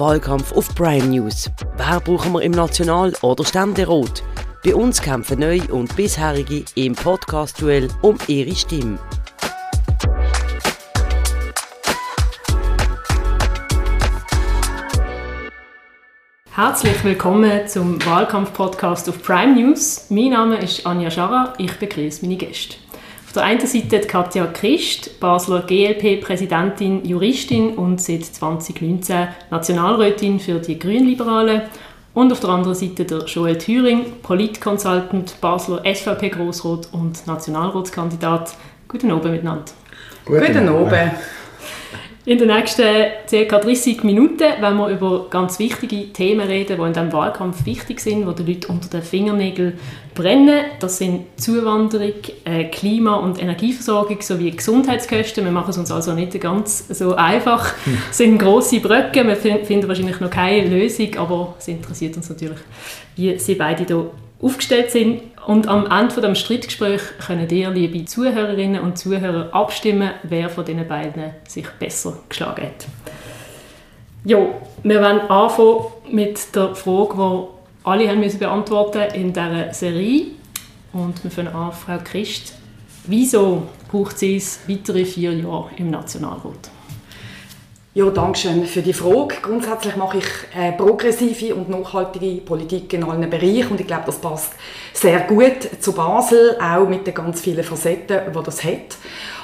Wahlkampf auf Prime News. Wer brauchen wir im National- oder Ständerat? Bei uns kämpfen Neue und Bisherige im Podcast-Duell um ihre Stimme. Herzlich willkommen zum Wahlkampf-Podcast auf Prime News. Mein Name ist Anja Scharrer, ich begrüße meine Gäste. Auf der einen Seite Katja Christ, Basler GLP-Präsidentin, Juristin und seit 2019 Nationalrätin für die Grünliberalen. Und auf der anderen Seite der Joel Thüring, Politconsultant, Basler SVP-Grossrat und Nationalratskandidat. Guten Abend miteinander. Guten, Guten Abend. In den nächsten ca. 30 Minuten werden wir über ganz wichtige Themen reden, die in diesem Wahlkampf wichtig sind, die die Leute unter den Fingernägeln brennen. Das sind Zuwanderung, äh, Klima- und Energieversorgung sowie Gesundheitskosten. Wir machen es uns also nicht ganz so einfach. Es sind grosse Brücken, wir finden wahrscheinlich noch keine Lösung, aber es interessiert uns natürlich, wie sie beide hier aufgestellt sind. Und am Ende von dem können ihr, liebe Zuhörerinnen und Zuhörer, abstimmen, wer von diesen beiden sich besser geschlagen hat. Ja, wir werden anfangen mit der Frage, die alle haben müssen beantworten in dieser Serie. Und wir fangen an, Frau Christ. Wieso braucht sie es weitere vier Jahre im Nationalrat? Ja, danke schön für die Frage. Grundsätzlich mache ich äh, progressive und nachhaltige Politik in allen Bereichen und ich glaube, das passt sehr gut zu Basel, auch mit den ganz vielen Facetten, die das hat.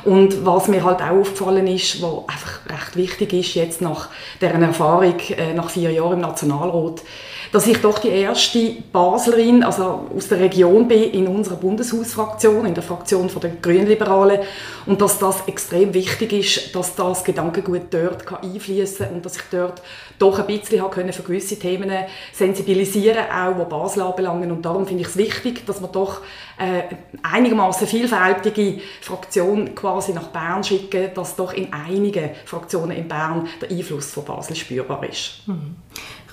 Und was mir halt auch aufgefallen ist, was einfach recht wichtig ist jetzt nach deren Erfahrung äh, nach vier Jahren im Nationalrat, dass ich doch die erste Baslerin, also aus der Region bin, in unserer Bundeshausfraktion, in der Fraktion der Grünliberalen und dass das extrem wichtig ist, dass das Gedankengut dort einfließen kann und dass ich dort doch ein bisschen können für gewisse Themen sensibilisieren, auch was Basel anbelangen und darum finde ich es wichtig, dass man doch äh, einigermaßen vielfältige Fraktion quasi nach Bern schicken, dass doch in einigen Fraktionen in Bern der Einfluss von Basel spürbar ist. Mhm.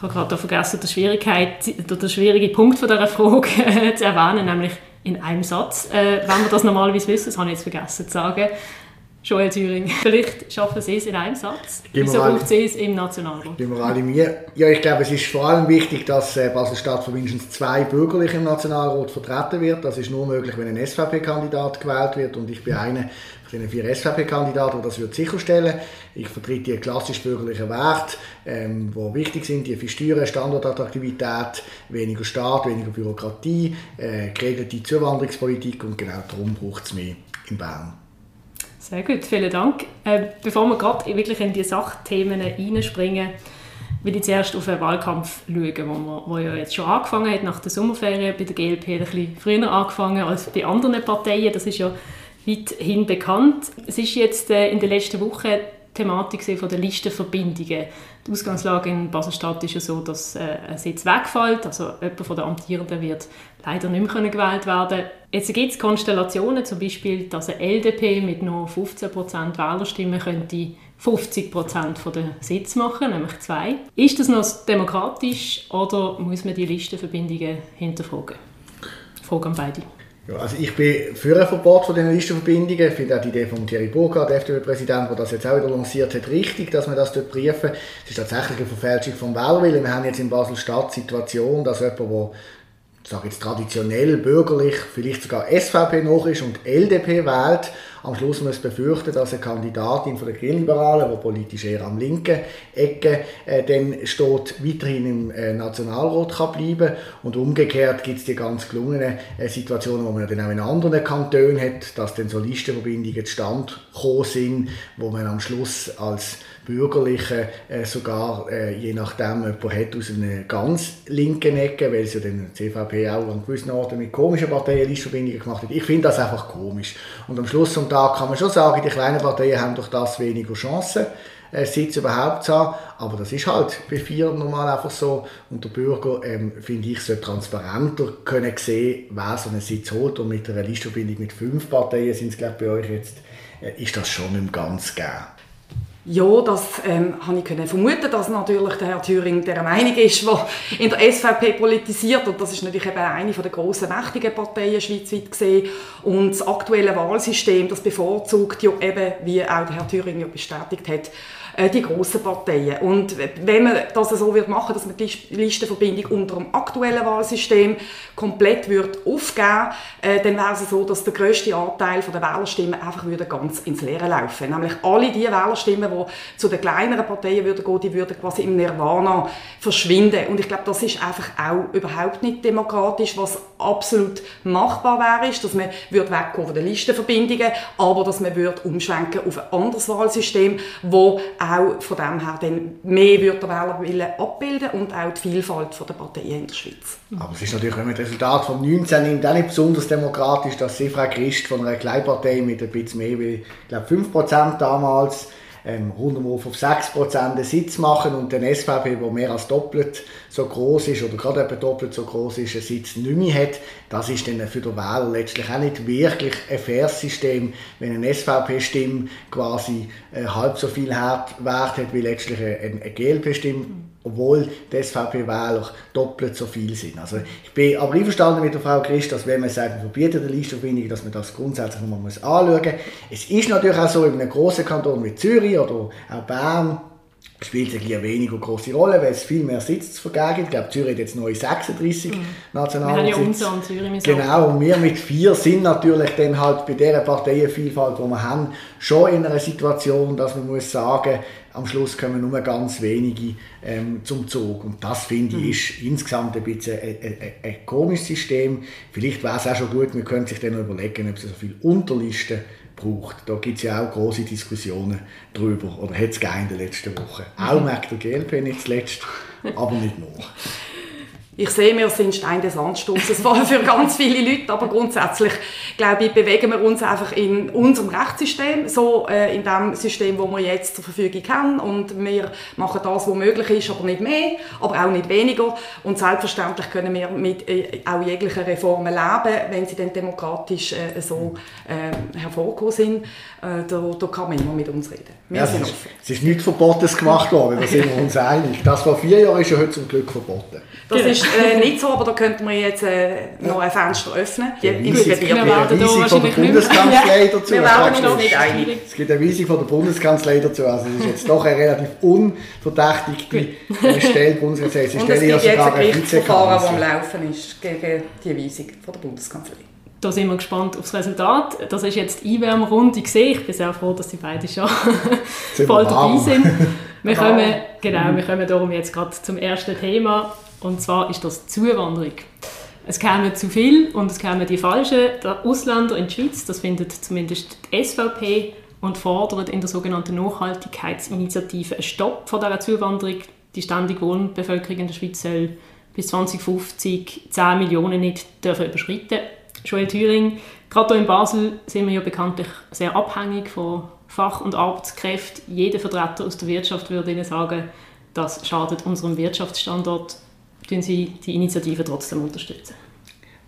Ich habe gerade vergessen, die Schwierigkeit, der schwierige Punkt von dieser Frage äh, zu erwähnen, nämlich in einem Satz. Äh, wenn wir das normalerweise wissen, das habe ich jetzt vergessen zu sagen, Joel Thüring, vielleicht schaffen Sie es in einem Satz. Wieso braucht Sie es im Nationalrat? Ja, ich glaube, es ist vor allem wichtig, dass äh, Basel-Stadt von mindestens zwei Bürgerlichen im Nationalrat vertreten wird. Das ist nur möglich, wenn ein SVP-Kandidat gewählt wird und ich bin einer den vier SVP-Kandidaten, die das wird sicherstellen Ich vertrete die klassisch bürgerlichen Werte, ähm, die wichtig sind, die für Steuern, Standortattraktivität, weniger Staat, weniger Bürokratie, äh, geregelte Zuwanderungspolitik und genau darum braucht es mehr in Bern. Sehr gut, vielen Dank. Äh, bevor wir gerade wirklich in die Sachthemen hineinspringen, will ich zuerst auf den Wahlkampf schauen, wo, wo ja jetzt schon angefangen hat, nach der Sommerferien bei der GLP ein bisschen früher angefangen als bei anderen Parteien. Das ist ja weithin bekannt. Es ist jetzt äh, in den letzten Wochen Thematik von der Listenverbindungen. Die Ausgangslage in Basel-Stadt ist ja so, dass äh, ein Sitz wegfällt, also jemand von den Amtierenden wird leider nicht mehr gewählt werden Jetzt gibt es Konstellationen, zum Beispiel, dass eine LDP mit nur 15% Wählerstimmen könnte 50% der Sitz machen, nämlich zwei. Ist das noch demokratisch oder muss man die Listenverbindungen hinterfragen? Frage an beide. Ja, also ich bin für ein Verbot von diesen Listenverbindungen. Ich finde auch die Idee von Thierry Burkhardt, der FDP-Präsident, der das jetzt auch wieder lanciert hat, richtig, dass man das dort prüfen. Es ist tatsächlich eine Verfälschung vom Wählerwillen. Wir haben jetzt in Basel-Stadt die Situation, dass jemand, der sage jetzt traditionell bürgerlich, vielleicht sogar SVP noch ist und LDP wählt, am Schluss muss befürchten, dass eine Kandidatin von der Grünliberalen, die politisch eher am linken Ecke äh, dann steht, weiterhin im äh, Nationalrat kann bleiben. Und umgekehrt gibt es die ganz gelungenen äh, Situationen, wo man dann auch in anderen Kantonen hat, dass dann so Listenverbindungen zustande gekommen sind, wo man am Schluss als Bürgerliche äh, sogar, äh, je nachdem, jemand hat aus einer ganz linken Ecke, weil es ja die CVP auch an gewissen Orten mit komischen Parteien Listverbindungen gemacht hat. Ich finde das einfach komisch. Und am Schluss zum Tag kann man schon sagen, die kleinen Parteien haben durch das weniger Chancen, äh, Sitz überhaupt zu haben. Aber das ist halt bei vier normal einfach so. Und der Bürger, ähm, finde ich, sollte transparenter können sehen, wer so einen Sitz holt. Und mit einer Listverbindung mit fünf Parteien sind es, glaube ich, bei euch jetzt, äh, ist das schon nicht ganz gegeben. Ja, das ähm, habe ich können vermuten, dass natürlich der Herr Thüring der Meinung ist, der in der SVP politisiert. Und das ist natürlich eben eine der grossen mächtigen Parteien schweizweit gesehen. Und das aktuelle Wahlsystem, das bevorzugt ja eben, wie auch der Herr Thüring ja bestätigt hat, die grossen Parteien. Und wenn man das so wird machen, dass man die Listenverbindung unter dem aktuellen Wahlsystem komplett wird aufgeben, äh, dann wäre es so, dass der grösste Anteil der Wählerstimmen einfach würde ganz ins Leere laufen. Nämlich alle die Wählerstimmen, die zu den kleineren Parteien würden gehen, die würden quasi im Nirvana verschwinden. Und ich glaube, das ist einfach auch überhaupt nicht demokratisch, was absolut machbar wäre, ist, dass man würde wegkommen von den Listenverbindungen, aber dass man würde umschwenken auf ein anderes Wahlsystem, wo auch von dem her dann mehr würde der Wählerwille abbilden und auch die Vielfalt der Parteien in der Schweiz. Aber es ist natürlich, wenn man das Resultat von 19 nimmt, auch nicht besonders demokratisch, dass Sefra Christ von einer Kleinpartei mit ein bisschen mehr, wie, ich glaube 5% damals, ähm, rundum auf 6% den Sitz machen und den SVP, der mehr als doppelt so groß ist oder gerade etwa doppelt so groß ist, einen Sitz nicht mehr hat, das ist dann für den Wähler letztlich auch nicht wirklich ein faires System, wenn eine SVP-Stimme quasi äh, halb so viel Wert hat wie letztlich eine, eine GLP-Stimme obwohl die SVP-Wähler doppelt so viel sind. Also ich bin aber einverstanden mit der Frau Christ, dass wenn man sagt, wir verbieten die Listenverbindung, dass man das grundsätzlich nochmal anschauen muss. Es ist natürlich auch so, in einem grossen Kanton wie Zürich oder auch Bern, spielt es eine weniger große Rolle, weil es viel mehr Sitze zu vergeben gibt. Ich glaube, Zürich hat jetzt neu 36 mhm. nationale Wir haben ja unser und Zürich. Genau, und wir mit vier sind natürlich dann halt bei dieser Parteienvielfalt, die wir haben, schon in einer Situation, dass man muss sagen, am Schluss kommen nur ganz wenige ähm, zum Zug. Und das, finde ich, mhm. ist insgesamt ein bisschen ein, ein, ein, komisches System. Vielleicht wäre es auch schon gut, man könnte sich dann noch überlegen, ob es so viele Unterlisten braucht. Da gibt es ja auch große Diskussionen darüber. Oder hat es in den letzten Wochen. Auch mhm. merkt der GLP nicht zuletzt, aber nicht nur. Ich sehe, wir sind Stein des Anstoßes für ganz viele Leute, aber grundsätzlich, glaube ich, bewegen wir uns einfach in unserem Rechtssystem, so äh, in dem System, wo wir jetzt zur Verfügung haben und wir machen das, was möglich ist, aber nicht mehr, aber auch nicht weniger und selbstverständlich können wir mit äh, auch jeglichen Reformen leben, wenn sie dann demokratisch äh, so äh, hervorgekommen sind, äh, da, da, kann man immer mit uns reden. Wir ja, sind es, ist, es ist nichts Verbotenes gemacht worden, da sind wir uns einig. Das vor vier Jahren ist ja heute zum Glück verboten. Das genau. ist äh, nicht so, aber da könnten wir jetzt äh, noch ein Fenster öffnen. Die Weisung, wir werden Weisung von der Bundeskanzlei dazu. Wir werden uns nicht einig. Es gibt eine Weisung von der Bundeskanzlei dazu. Also es ist jetzt doch eine relativ unverdächtige Stelle. Bundeskanzlei. Sie stellen ja sogar ein Verfahren, das am Laufen ist gegen die Weisung von der Bundeskanzlei. Da sind wir gespannt aufs Resultat. Das ist jetzt die Einwärmrunde gesehen. Ich bin sehr froh, dass Sie beide schon voll dabei sind. Wir kommen, genau, wir kommen darum jetzt gerade zum ersten Thema. Und zwar ist das Zuwanderung. Es kämen zu viel und es kämen die falschen Ausländer in die Schweiz. Das findet zumindest die SVP und fordert in der sogenannten Nachhaltigkeitsinitiative einen Stopp von dieser Zuwanderung. Die ständige Wohnbevölkerung in der Schweiz soll bis 2050 10 Millionen nicht dürfen überschreiten. Joel Thüring, gerade hier in Basel sind wir ja bekanntlich sehr abhängig von Fach- und Arbeitskräften. Jeder Vertreter aus der Wirtschaft würde Ihnen sagen, das schadet unserem Wirtschaftsstandort tun Sie die Initiative trotzdem unterstützen?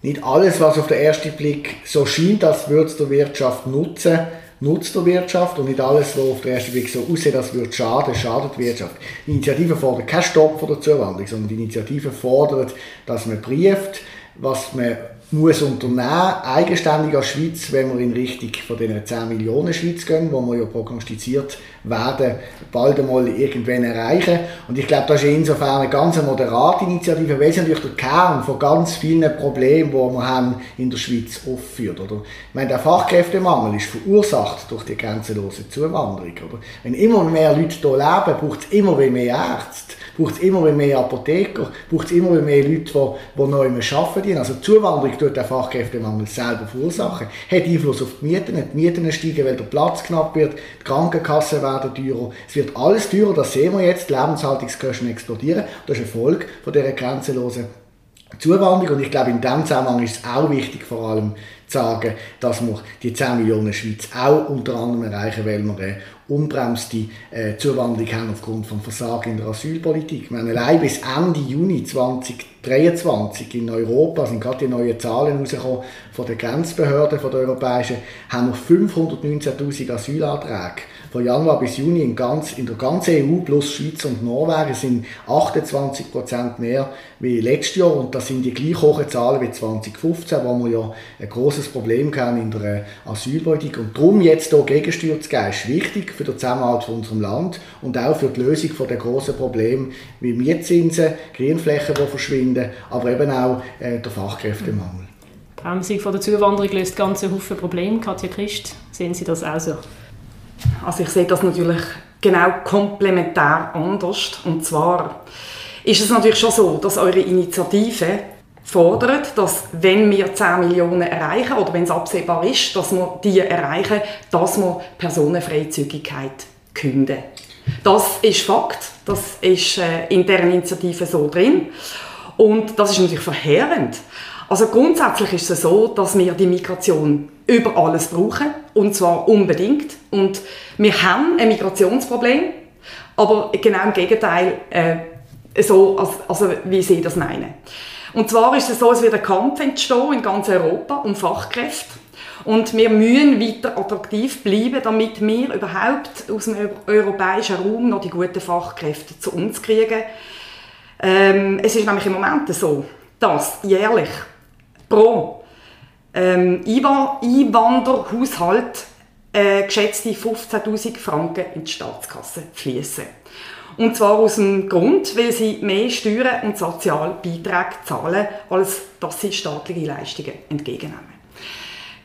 Nicht alles, was auf den ersten Blick so scheint, als würde es der Wirtschaft nutzen, nutzt der Wirtschaft und nicht alles, was auf den ersten Blick so aussieht, als würde schaden, schadet der Wirtschaft. Die Initiative fordert keinen Stopp von der Zuwanderung, sondern die Initiative fordert, dass man brieft, was man muss unternehmen, eigenständig als Schweiz, wenn wir in Richtung von den 10 Millionen Schweiz gehen, wo wir ja prognostiziert werden, bald einmal irgendwann erreichen. Und ich glaube, das ist insofern eine ganz moderate Initiative, weil es natürlich der Kern von ganz vielen Problemen, die wir haben in der Schweiz aufführt. Oder? Ich meine, der Fachkräftemangel ist verursacht durch die grenzenlose Zuwanderung. Oder? Wenn immer mehr Leute hier leben, braucht es immer mehr Ärzte braucht es immer mehr Apotheker, braucht es immer mehr Leute, die, die neu arbeiten. Also die Zuwanderung tut den Fachkräftemangel selber verursachen. Hat Einfluss auf die Mieten, die Mieten steigen, weil der Platz knapp wird, die Krankenkassen werden teurer, es wird alles teurer, das sehen wir jetzt, die Lebenshaltungskosten explodieren. Das ist eine Folge von dieser grenzenlosen Zuwanderung und ich glaube, in diesem Zusammenhang ist es auch wichtig, vor allem zu sagen, dass wir die 10 Millionen Schweiz auch unter anderem erreichen, weil wir eine unbremste äh, Zuwanderung haben aufgrund von Versagen in der Asylpolitik. Wir haben allein bis Ende Juni 2023 in Europa, sind gerade die neuen Zahlen rausgekommen von den Grenzbehörden von der europäischen, haben wir 519'000 Asylanträge Von Januar bis Juni in, ganz, in der ganzen EU plus Schweiz und Norwegen sind 28 Prozent mehr wie letztes Jahr und das sind die gleich hohen Zahlen wie 2015, wo wir ja ein großes Problem hatten in der Asylpolitik und darum jetzt hier Gegensteuer zu geben, ist wichtig für den Zusammenhalt von unserem Land und auch für die Lösung von der großen Probleme wie Mietzinsen, Grünflächen, die verschwinden, aber eben auch äh, der Fachkräftemangel. Die Bremsung von der Zuwanderung löst ganze Haufen Probleme. Katja Christ, sehen Sie das auch so? Also ich sehe das natürlich genau komplementär anders. Und zwar ist es natürlich schon so, dass eure Initiative fordert, dass wenn wir 10 Millionen erreichen oder wenn es absehbar ist, dass wir die erreichen, dass wir Personenfreizügigkeit künden. Das ist Fakt, das ist äh, in der Initiative so drin und das ist natürlich verheerend. Also grundsätzlich ist es so, dass wir die Migration über alles brauchen und zwar unbedingt und wir haben ein Migrationsproblem, aber genau im Gegenteil, äh, so als, also wie Sie das meinen. Und zwar ist es so, es wird ein Kampf entstehen in ganz Europa um Fachkräfte. Und wir müssen weiter attraktiv bleiben, damit wir überhaupt aus dem europäischen Raum noch die guten Fachkräfte zu uns kriegen. Ähm, es ist nämlich im Moment so, dass jährlich pro ähm, Einwanderhaushalt äh, geschätzte 15.000 Franken in die Staatskasse fließen. Und zwar aus dem Grund, weil sie mehr Steuern und Sozialbeiträge zahlen, als dass sie staatliche Leistungen entgegennehmen.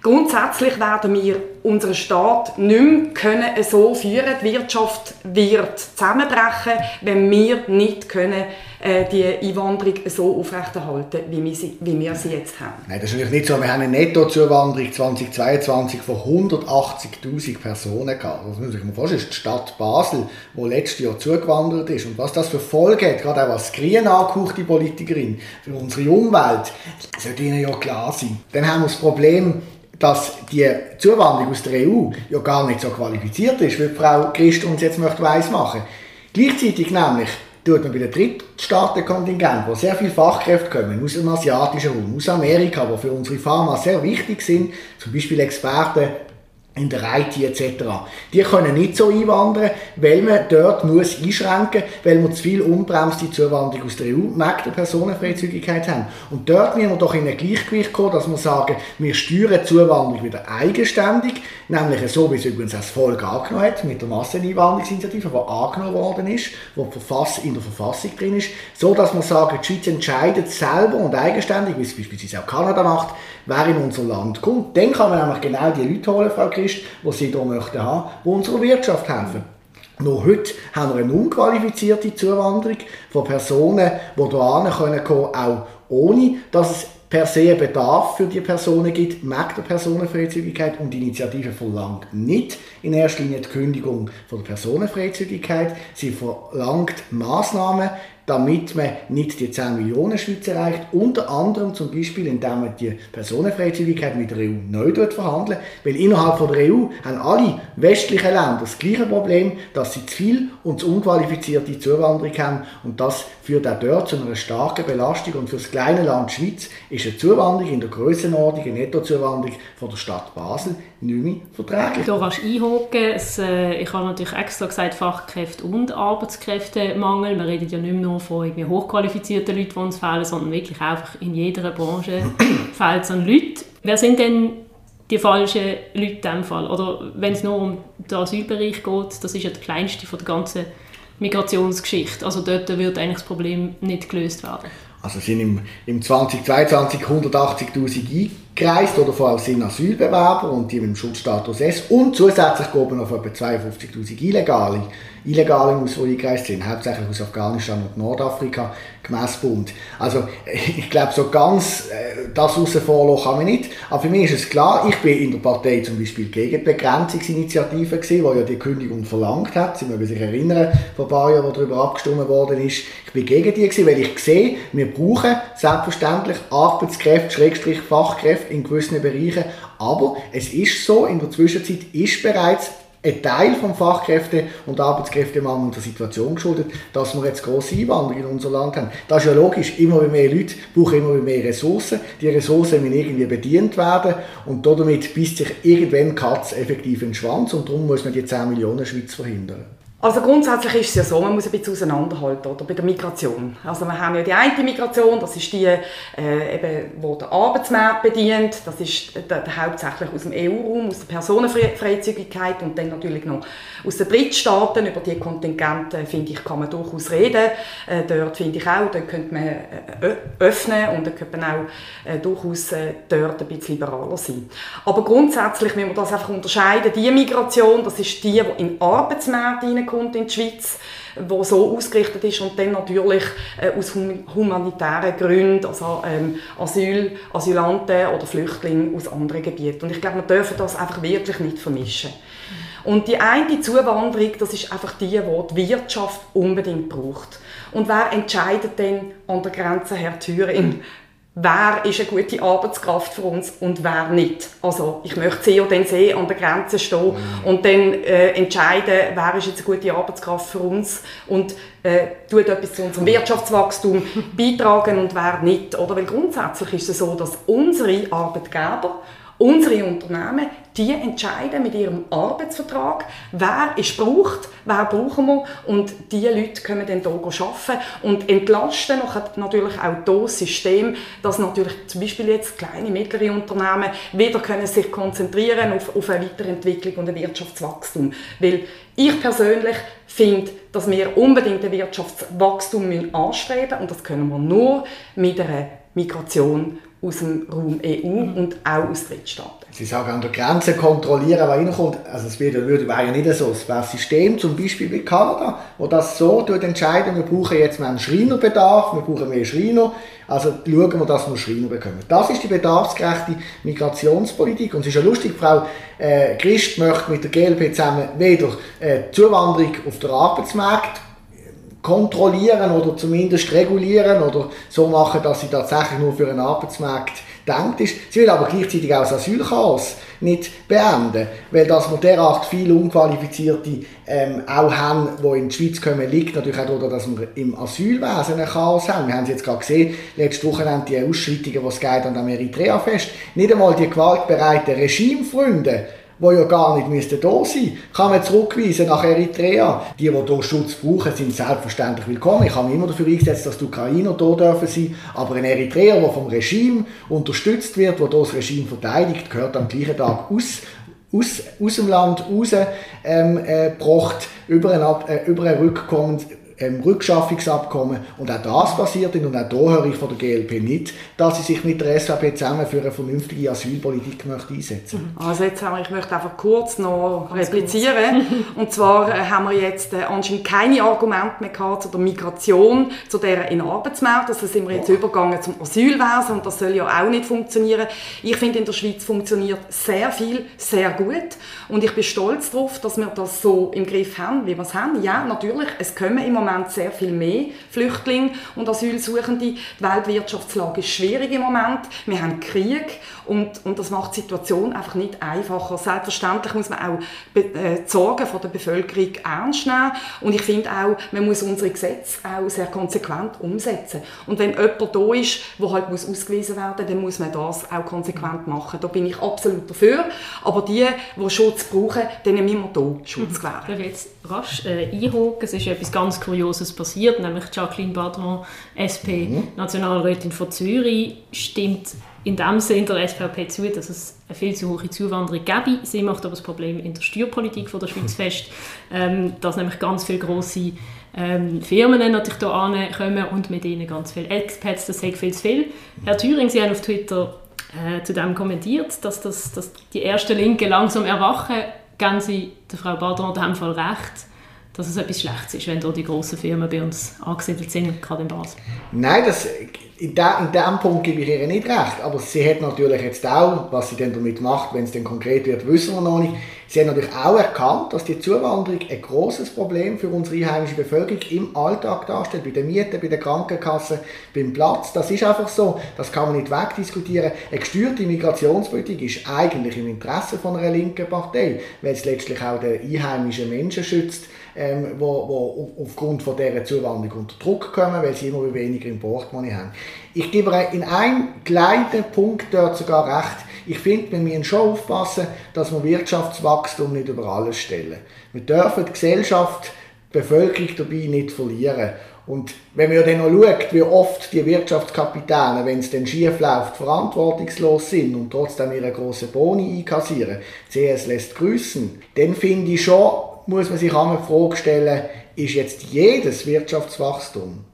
Grundsätzlich werden wir unseren Staat nicht mehr können so führen Die Wirtschaft wird zusammenbrechen, wenn wir nicht können, äh, die Einwanderung so aufrechterhalten wie wir, sie, wie wir sie jetzt haben. Nein, das ist natürlich nicht so. Wir haben eine Nettozuwanderung 2022 von 180'000 Personen gehabt. Das muss sich mal vorstellen. Das ist die Stadt Basel, die letztes Jahr zugewandert ist. Und was das für Folgen hat, gerade auch als grün angehauchte Politikerin, für unsere Umwelt, sollte Ihnen ja klar sein. Dann haben wir das Problem, dass die Zuwanderung aus der EU ja gar nicht so qualifiziert ist, wie Frau Christ uns jetzt möchte weiss. Gleichzeitig nämlich tut man bei den Drittstaatenkontingenten, wo sehr viele Fachkräfte kommen, aus dem asiatischen Raum, aus Amerika, die für unsere Pharma sehr wichtig sind, zum Beispiel Experten in der IT etc. Die können nicht so einwandern, weil man dort muss einschränken muss, weil wir zu viel unbremste Zuwanderung aus der EU mag der Personenfreizügigkeit haben. Und dort müssen wir doch in ein Gleichgewicht kommen, dass wir sagen, wir steuern Zuwanderung wieder eigenständig, nämlich so, wie es übrigens das Volk angenommen hat, mit der Masseneinwanderungsinitiative, die angenommen worden ist, die in der Verfassung drin ist, so dass wir sagen, die Schweiz entscheidet selber und eigenständig, wie es beispielsweise auch Kanada macht, wer in unser Land kommt. Dann kann man nämlich genau die Leute holen, Frau Christ, die sie hier möchten haben, die unserer Wirtschaft helfen. Nur heute haben wir eine unqualifizierte Zuwanderung von Personen, die hier kommen können, auch ohne dass es per se Bedarf für die Personen gibt, merkt der Personenfreizügigkeit und die Initiative verlangt nicht in erster Linie die Kündigung von der Personenfreizügigkeit. Sie verlangt Maßnahmen, damit man nicht die 10 Millionen Schweiz erreicht. Unter anderem zum Beispiel, indem man die Personenfreizügigkeit mit der EU neu verhandeln Weil innerhalb von der EU haben alle westlichen Länder das gleiche Problem, dass sie zu viel und zu unqualifizierte Zuwanderung haben. Und das führt auch dort zu einer starken Belastung. Und für das kleine Land Schweiz ist eine Zuwanderung in der Grössenordnung, eine Nettozuwanderung von der Stadt Basel nicht mehr verträglich. Du kannst einhaken. Äh, ich habe natürlich extra gesagt, Fachkräfte und Arbeitskräftemangel. Wir reden ja nicht mehr nur von irgendwie hochqualifizierten Leuten, die uns fehlen, sondern wirklich einfach in jeder Branche fehlt es an Leuten. Wer sind denn die falschen Leute in diesem Fall? Oder wenn es nur um den Asylbereich geht, das ist ja der kleinste von der ganzen Migrationsgeschichte. Also dort wird eigentlich das Problem nicht gelöst werden. Also sind im, im 2022 180'000 eingereist oder vor allem sind Asylbewerber und die mit dem Schutzstatus S und zusätzlich kommen noch etwa 52'000 Illegale Illegale aus, die eingereist sind, hauptsächlich aus Afghanistan und Nordafrika, gemäss Bund. Also ich glaube, so ganz äh, das rausfahren kann man nicht. Aber für mich ist es klar, ich bin in der Partei zum Beispiel gegen die Begrenzungsinitiative gewesen, die ja die Kündigung verlangt hat. Sie mögen sich erinnern, vor ein paar Jahren, wo darüber abgestimmt worden ist. Ich bin gegen die gewesen, weil ich sehe, wir brauchen selbstverständlich Arbeitskräfte, Schrägstrich Fachkräfte in gewissen Bereichen. Aber es ist so, in der Zwischenzeit ist bereits ein Teil vom Fachkräfte- und Arbeitskräftemangel der Situation geschuldet, dass wir jetzt grosse Einwanderung in unser Land haben. Das ist ja logisch, immer mehr Leute brauchen immer mehr Ressourcen. Die Ressourcen müssen irgendwie bedient werden und damit beißt sich irgendwann Katz effektiv in den Schwanz und darum muss man die 10 Millionen Schweiz verhindern. Also grundsätzlich ist es ja so, man muss ein bisschen auseinanderhalten oder, bei der Migration. Also wir haben ja die eine Migration, das ist die, äh, eben, wo der Arbeitsmarkt bedient, das ist der, der hauptsächlich aus dem EU-Raum, aus der Personenfreizügigkeit und dann natürlich noch aus den Drittstaaten. Über die Kontingente, finde ich, kann man durchaus reden. Äh, dort finde ich auch, dort könnte man äh, öffnen und dann könnte man auch äh, durchaus äh, dort ein bisschen liberaler sein. Aber grundsätzlich müssen wir das einfach unterscheiden. Die Migration, das ist die, die in den Arbeitsmarkt hineinkommt, kommt in die Schweiz, wo so ausgerichtet ist und dann natürlich äh, aus humanitären Gründen, also ähm, Asyl, Asylanten oder Flüchtlinge aus anderen Gebieten. Und ich glaube, wir dürfen das einfach wirklich nicht vermischen. Und die eine Zuwanderung, das ist einfach die, die die Wirtschaft unbedingt braucht. Und wer entscheidet denn an der Grenze, Herr Thüring, wer ist eine gute Arbeitskraft für uns und wer nicht. Also ich möchte sie oder sie an der Grenze stehen mhm. und dann äh, entscheiden, wer ist jetzt eine gute Arbeitskraft für uns und äh, tut etwas zu unserem Wirtschaftswachstum beitragen und wer nicht. Oder? Weil grundsätzlich ist es so, dass unsere Arbeitgeber Unsere Unternehmen, die entscheiden mit ihrem Arbeitsvertrag, wer ist braucht, wer brauchen wir und diese Leute können dann hier arbeiten und entlasten natürlich auch das System, dass natürlich zum Beispiel jetzt kleine, mittlere Unternehmen wieder können sich konzentrieren auf, auf eine Weiterentwicklung und ein Wirtschaftswachstum. Weil ich persönlich finde, dass wir unbedingt ein Wirtschaftswachstum anstreben müssen und das können wir nur mit einer Migration aus dem Raum EU mhm. und auch aus Drittstaaten. Sie sagen, an der Grenze kontrollieren, was reinkommt. Also es wäre, würde, wäre ja nicht so. Es wäre ein System, zum Beispiel wie Kanada, wo das so entscheidet, wir brauchen jetzt mehr einen Schreinerbedarf, wir brauchen mehr Schreiner, also schauen wir, dass wir Schreiner bekommen. Das ist die bedarfsgerechte Migrationspolitik. Und es ist ja lustig, Frau äh, Christ möchte mit der GLP zusammen weder äh, Zuwanderung auf den Arbeitsmarkt kontrollieren oder zumindest regulieren oder so machen, dass sie tatsächlich nur für einen Arbeitsmarkt denkt ist. Sie will aber gleichzeitig auch das Asylchaos nicht beenden, weil dass wir derart viele Unqualifizierte ähm, auch haben, die in die Schweiz kommen, liegt natürlich auch daran, dass wir im Asylwesen ein Chaos haben. Wir haben es jetzt gerade gesehen, letzte Woche haben die Ausschreitungen, was geht an der Eritrea fest. Nicht einmal die gewaltbereiten Regimefreunde die ja gar nicht müssten da sein kann man zurückweisen nach Eritrea. Die, die hier Schutz brauchen, sind selbstverständlich willkommen. Ich habe mich immer dafür eingesetzt, dass die Ukrainer hier dürfen sein. Aber ein Eritreer, der vom Regime unterstützt wird, der das Regime verteidigt, gehört am gleichen Tag aus, aus, aus dem Land raus ähm, äh, über ein, äh, über ein Rückkommen, ähm, Rückschaffungsabkommen. Und auch das passiert und auch da höre ich von der GLP nicht, dass sie sich mit der SVP zusammen für eine vernünftige Asylpolitik möchte einsetzen möchte. Also jetzt haben wir, ich möchte einfach kurz noch Ganz replizieren. und zwar äh, haben wir jetzt äh, anscheinend keine Argumente mehr gehabt zu der Migration, zu der in Arbeitsmarkt. Also sind wir jetzt oh. übergegangen zum Asylwesen und das soll ja auch nicht funktionieren. Ich finde, in der Schweiz funktioniert sehr viel, sehr gut. Und ich bin stolz darauf, dass wir das so im Griff haben, wie wir es haben. Ja, natürlich, es kommen im Moment Moment sehr viel mehr Flüchtlinge und Asylsuchende. Die Weltwirtschaftslage ist schwierig im Moment. Wir haben Krieg und, und das macht die Situation einfach nicht einfacher. Selbstverständlich muss man auch äh, die Sorgen der Bevölkerung ernst nehmen und ich finde auch, man muss unsere Gesetze auch sehr konsequent umsetzen. Und wenn jemand da ist, der halt muss ausgewiesen werden dann muss man das auch konsequent machen. Da bin ich absolut dafür. Aber die, die Schutz brauchen, denen müssen wir hier Schutz gewähren. Ich jetzt rasch äh, einhaken. Es ist etwas ganz Kurioses Kurioses passiert, nämlich Jacqueline Badron, SP, mhm. Nationalrätin von Zürich, stimmt in dem Sinne der SVP zu, dass es eine viel zu hohe Zuwanderung gäbe. Sie macht aber das Problem in der Steuerpolitik von der Schweiz fest, ähm, dass nämlich ganz viele grosse ähm, Firmen natürlich hier ankommen und mit ihnen ganz viele Expats, das sagt viel zu viel. Herr Thüring, Sie haben auf Twitter äh, zu dem kommentiert, dass, das, dass die ersten Linken langsam erwachen, geben Sie der Frau Badron in dem Fall recht dass es etwas Schlechtes ist, wenn da die grossen Firmen bei uns angesiedelt sind, gerade in Basel? Nein, das, in, de, in dem Punkt gebe ich ihr nicht recht. Aber sie hat natürlich jetzt auch, was sie dann damit macht, wenn es dann konkret wird, wissen wir noch nicht. Sie haben natürlich auch erkannt, dass die Zuwanderung ein großes Problem für unsere einheimische Bevölkerung im Alltag darstellt, bei den Mieten, bei der Krankenkasse, beim Platz. Das ist einfach so, das kann man nicht wegdiskutieren. Eine gesteuerte Migrationspolitik ist eigentlich im Interesse von einer linken Partei, weil es letztlich auch den einheimischen Menschen schützt, ähm, wo, wo aufgrund von dieser Zuwanderung unter Druck kommen, weil sie immer weniger im Portemonnaie haben. Ich gebe in einem kleinen Punkt dort sogar recht. Ich finde, wir müssen schon aufpassen, dass wir Wirtschaftswachstum nicht über alles stellen. Wir dürfen die Gesellschaft, die Bevölkerung dabei nicht verlieren. Und wenn man dann noch schaut, wie oft die Wirtschaftskapitäne, wenn es dann schief läuft, verantwortungslos sind und trotzdem ihre grossen Boni einkassieren, CS lässt grüßen, dann finde ich schon, muss man sich einmal die Frage stellen, ist jetzt jedes Wirtschaftswachstum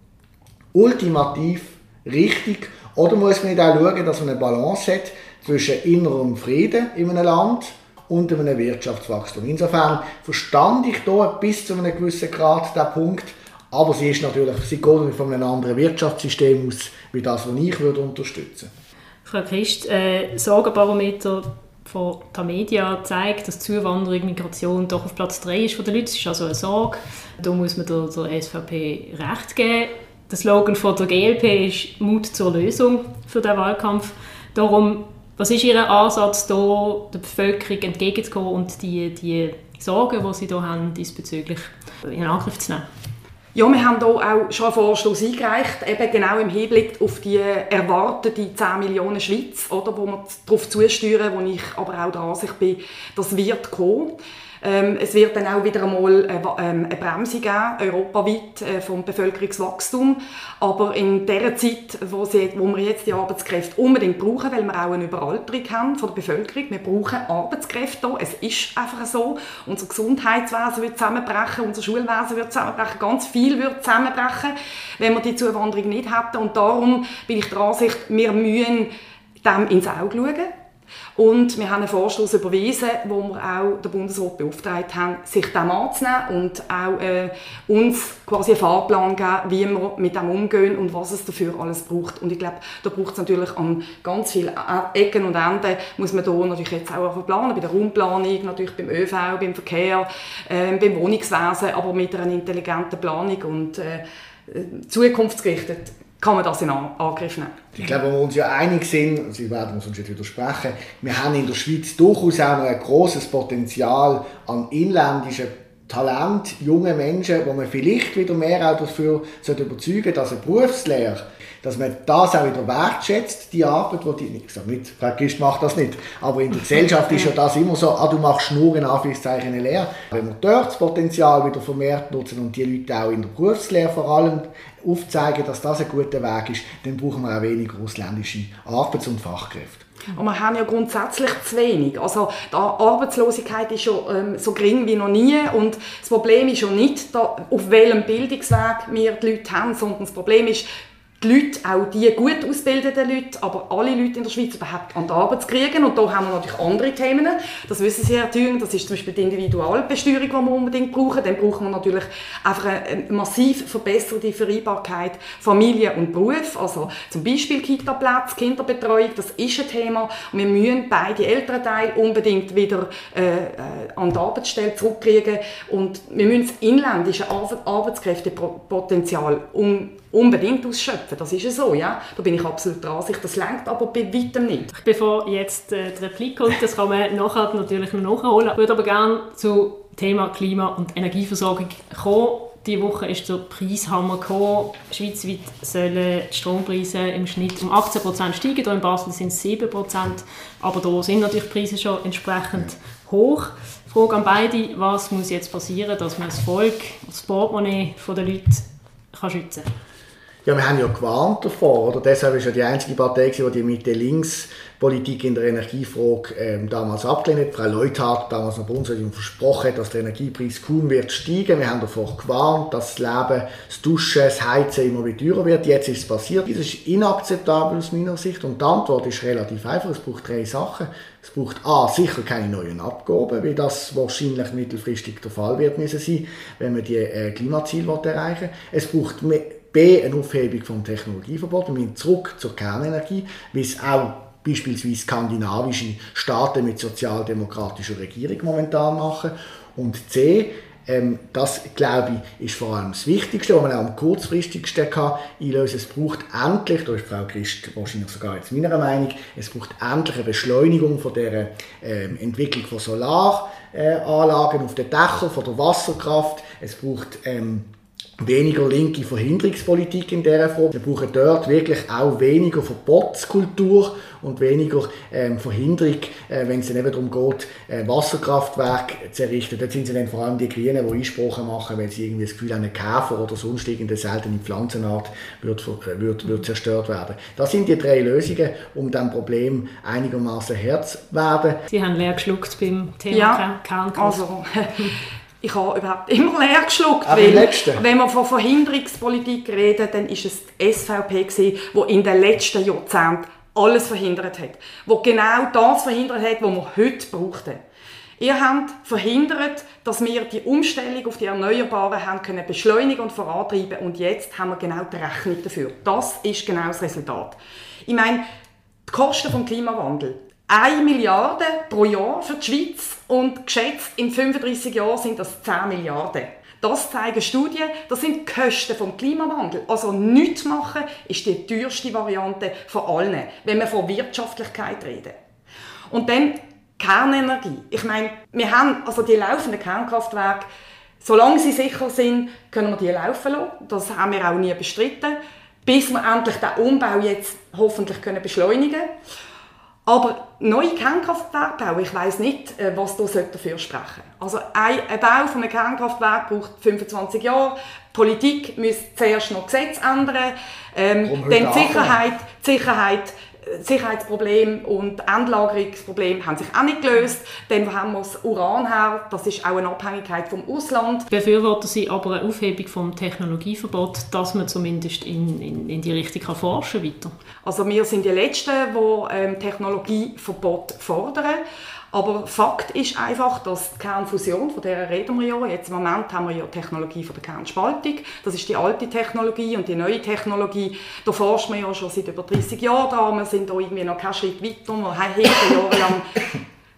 ultimativ richtig oder muss man nicht auch schauen, dass man eine Balance hat zwischen innerem Frieden in einem Land und einem Wirtschaftswachstum. Insofern verstand ich hier bis zu einem gewissen Grad den Punkt, aber sie ist natürlich, sie geht von einem anderen Wirtschaftssystem aus, wie das, was ich würde unterstützen Frau Christ, äh, Sorgenbarometer von der Media zeigt, dass Zuwanderung, Migration doch auf Platz 3 ist von den Leuten. Das ist also eine Sorge. Da muss man der, der SVP recht geben. Der Slogan von der GLP ist Mut zur Lösung für den Wahlkampf. Darum, was ist Ihr Ansatz, da der Bevölkerung entgegenzukommen und die, die Sorgen, die Sie hier haben, diesbezüglich in Angriff zu nehmen? Ja, wir haben hier auch schon einen Vorstoß eingereicht, eben genau im Hinblick auf die erwartete 10 Millionen Schweiz, oder, wo wir darauf zusteuern, wo ich aber auch der Ansicht bin, das wird kommen. Ähm, es wird dann auch wieder einmal eine, ähm, eine Bremse geben, europaweit, äh, vom Bevölkerungswachstum. Aber in der Zeit, wo, sie, wo wir jetzt die Arbeitskräfte unbedingt brauchen, weil wir auch eine Überalterung haben von der Bevölkerung, wir brauchen Arbeitskräfte hier. Es ist einfach so. Unser Gesundheitswesen wird zusammenbrechen, unser Schulwesen wird zusammenbrechen, ganz viel wird zusammenbrechen, wenn wir die Zuwanderung nicht hätten. Und darum bin ich der Ansicht, wir müssen dem ins Auge schauen und wir haben einen Vorstoß überwiesen, wo wir auch den Bundesrat beauftragt haben, sich dem anzunehmen und auch äh, uns quasi einen Fahrplan geben, wie wir mit dem umgehen und was es dafür alles braucht. Und ich glaube, da braucht es natürlich an ganz vielen Ecken und Enden, muss man da natürlich jetzt auch planen, bei der Raumplanung, natürlich beim ÖV, beim Verkehr, äh, beim Wohnungswesen, aber mit einer intelligenten Planung und äh, zukunftsgerichtet kann man das in Angriff nehmen. Ich glaube, wo wir uns ja einig sind, Sie werden uns jetzt widersprechen, wir haben in der Schweiz durchaus auch noch ein großes Potenzial an inländischen Talent, junge Menschen, wo man vielleicht wieder mehr auch dafür überzeugen sollte, dass eine Berufslehre dass man das auch wieder wertschätzt, die Arbeit, die die, ich sage nicht, Christ macht das nicht, aber in der Gesellschaft ist ja das immer so, ah, du machst nur in Anführungszeichen eine Lehre. Wenn wir dort das Potenzial wieder vermehrt nutzen und die Leute auch in der Berufslehre vor allem aufzeigen, dass das ein guter Weg ist, dann brauchen wir auch weniger ausländische Arbeits- und Fachkräfte. Und wir haben ja grundsätzlich zu wenig. Also die Arbeitslosigkeit ist schon ähm, so gering wie noch nie und das Problem ist ja nicht, da, auf welchem Bildungsweg wir die Leute haben, sondern das Problem ist, die Leute, auch die gut ausgebildeten Leute, aber alle Leute in der Schweiz überhaupt an die Arbeit zu kriegen. Und da haben wir natürlich andere Themen. Das wissen Sie, Herr das ist zum Beispiel die Individualbesteuerung, die wir unbedingt brauchen. Dann brauchen wir natürlich einfach eine massiv verbesserte Vereinbarkeit Familie und Beruf. Also zum Beispiel Kita-Plätze, Kinderbetreuung, das ist ein Thema. Und wir müssen beide Elternteile unbedingt wieder äh, äh an die Arbeitsstelle zurückkriegen. Und wir müssen das inländische Arbeitskräftepotenzial um unbedingt ausschöpfen. Das ist ja so, ja. Da bin ich absolut der Ansicht. Das lenkt aber bei weitem nicht. Bevor jetzt äh, die Replik kommt, das kann man nachher natürlich noch nachholen. Ich würde aber gerne zum Thema Klima- und Energieversorgung kommen. Diese Woche ist der Preishammer gekommen. Schweizweit sollen die Strompreise im Schnitt um 18% steigen. Hier in Basel sind es 7%. Aber da sind natürlich die Preise schon entsprechend hoch. Frage an beide, was muss jetzt passieren, dass man das Volk, das Portemonnaie der Leute kann schützen kann? Ja, wir haben ja gewarnt davor, oder? Deshalb ist ja die einzige Partei, die die Mitte-Links-Politik in der Energiefrage ähm, damals abgelehnt hat. Frau Leuthard damals noch Bundesregierung versprochen dass der Energiepreis kaum wird steigen. Wir haben davor gewarnt, dass das Leben, das Duschen, das Heizen immer wieder teurer wird. Jetzt ist es passiert. Das ist inakzeptabel aus meiner Sicht. Und die Antwort ist relativ einfach. Es braucht drei Sachen. Es braucht A, sicher keine neuen Abgaben, wie das wahrscheinlich mittelfristig der Fall wird müssen sein, wenn man die äh, Klimaziele erreichen will. Es braucht mehr B, eine Aufhebung vom Technologieverbot. Wir müssen zurück zur Kernenergie, wie es auch beispielsweise skandinavische Staaten mit sozialdemokratischer Regierung momentan machen. Und C, ähm, das, glaube ich, ist vor allem das Wichtigste, was man auch am kurzfristigsten kann einlösen Es braucht endlich, da ist Frau Christ wahrscheinlich sogar jetzt meiner Meinung, es braucht endlich eine Beschleunigung von der ähm, Entwicklung von Solaranlagen auf den Dächern, von der Wasserkraft. Es braucht ähm, weniger linke Verhinderungspolitik in dieser Form. Wir brauchen dort wirklich auch weniger Verbotskultur und weniger ähm, Verhinderung, äh, wenn es dann eben darum geht, äh, Wasserkraftwerke zu errichten. Dort sind es dann vor allem die Grünen, die Einsprache machen, weil sie irgendwie das Gefühl haben, ein Käfer oder sonst irgendeine seltene Pflanzenart wird, äh, wird, wird zerstört werden. Das sind die drei Lösungen, um dem Problem einigermaßen Herr zu werden. Sie haben leer geschluckt beim Thema ja, Kernkraft. Also, ich habe überhaupt immer leer geschluckt, weil wenn wir von Verhinderungspolitik reden, dann ist es die SVP gewesen, die in den letzten Jahrzehnten alles verhindert hat, wo genau das verhindert hat, was wir heute brauchten. Ihr habt verhindert, dass wir die Umstellung auf die Erneuerbaren haben können beschleunigen und vorantreiben und jetzt haben wir genau die Rechnung dafür. Das ist genau das Resultat. Ich meine, die Kosten vom Klimawandel, 1 Milliarde pro Jahr für die Schweiz und geschätzt in 35 Jahren sind das 10 Milliarden. Das zeigen Studien, das sind die Kosten vom Klimawandel. Also nichts machen ist die teuerste Variante von allen, wenn wir von Wirtschaftlichkeit reden. Und dann Kernenergie. Ich meine, wir haben also die laufenden Kernkraftwerke, solange sie sicher sind, können wir die laufen lassen. Das haben wir auch nie bestritten, bis wir endlich den Umbau jetzt hoffentlich beschleunigen können. Aber neue Kernkraftwerke bauen, ich weiß nicht, äh, was da dafür sprechen Also ein, ein Bau von einem Kernkraftwerk braucht 25 Jahre. Die Politik müsste zuerst noch Gesetze ändern. Ähm, dann die Sicherheit, die Sicherheit Sicherheitsproblem und Endlagerungsproblem haben sich auch nicht gelöst. Dann haben wir das Uran her, das ist auch eine Abhängigkeit vom Ausland. Befürworten Sie aber eine Aufhebung vom Technologieverbot, dass man zumindest in, in, in die Richtung kann forschen weiter? Also wir sind die Letzten, die ähm, Technologieverbot fordern. Aber Fakt ist einfach, dass die Kernfusion, von der reden wir ja, jetzt im Moment haben wir ja die Technologie von der Kernspaltung, das ist die alte Technologie und die neue Technologie, da forscht man ja schon seit über 30 Jahren dran, wir sind da irgendwie noch keinen Schritt weiter, wir haben jahrelang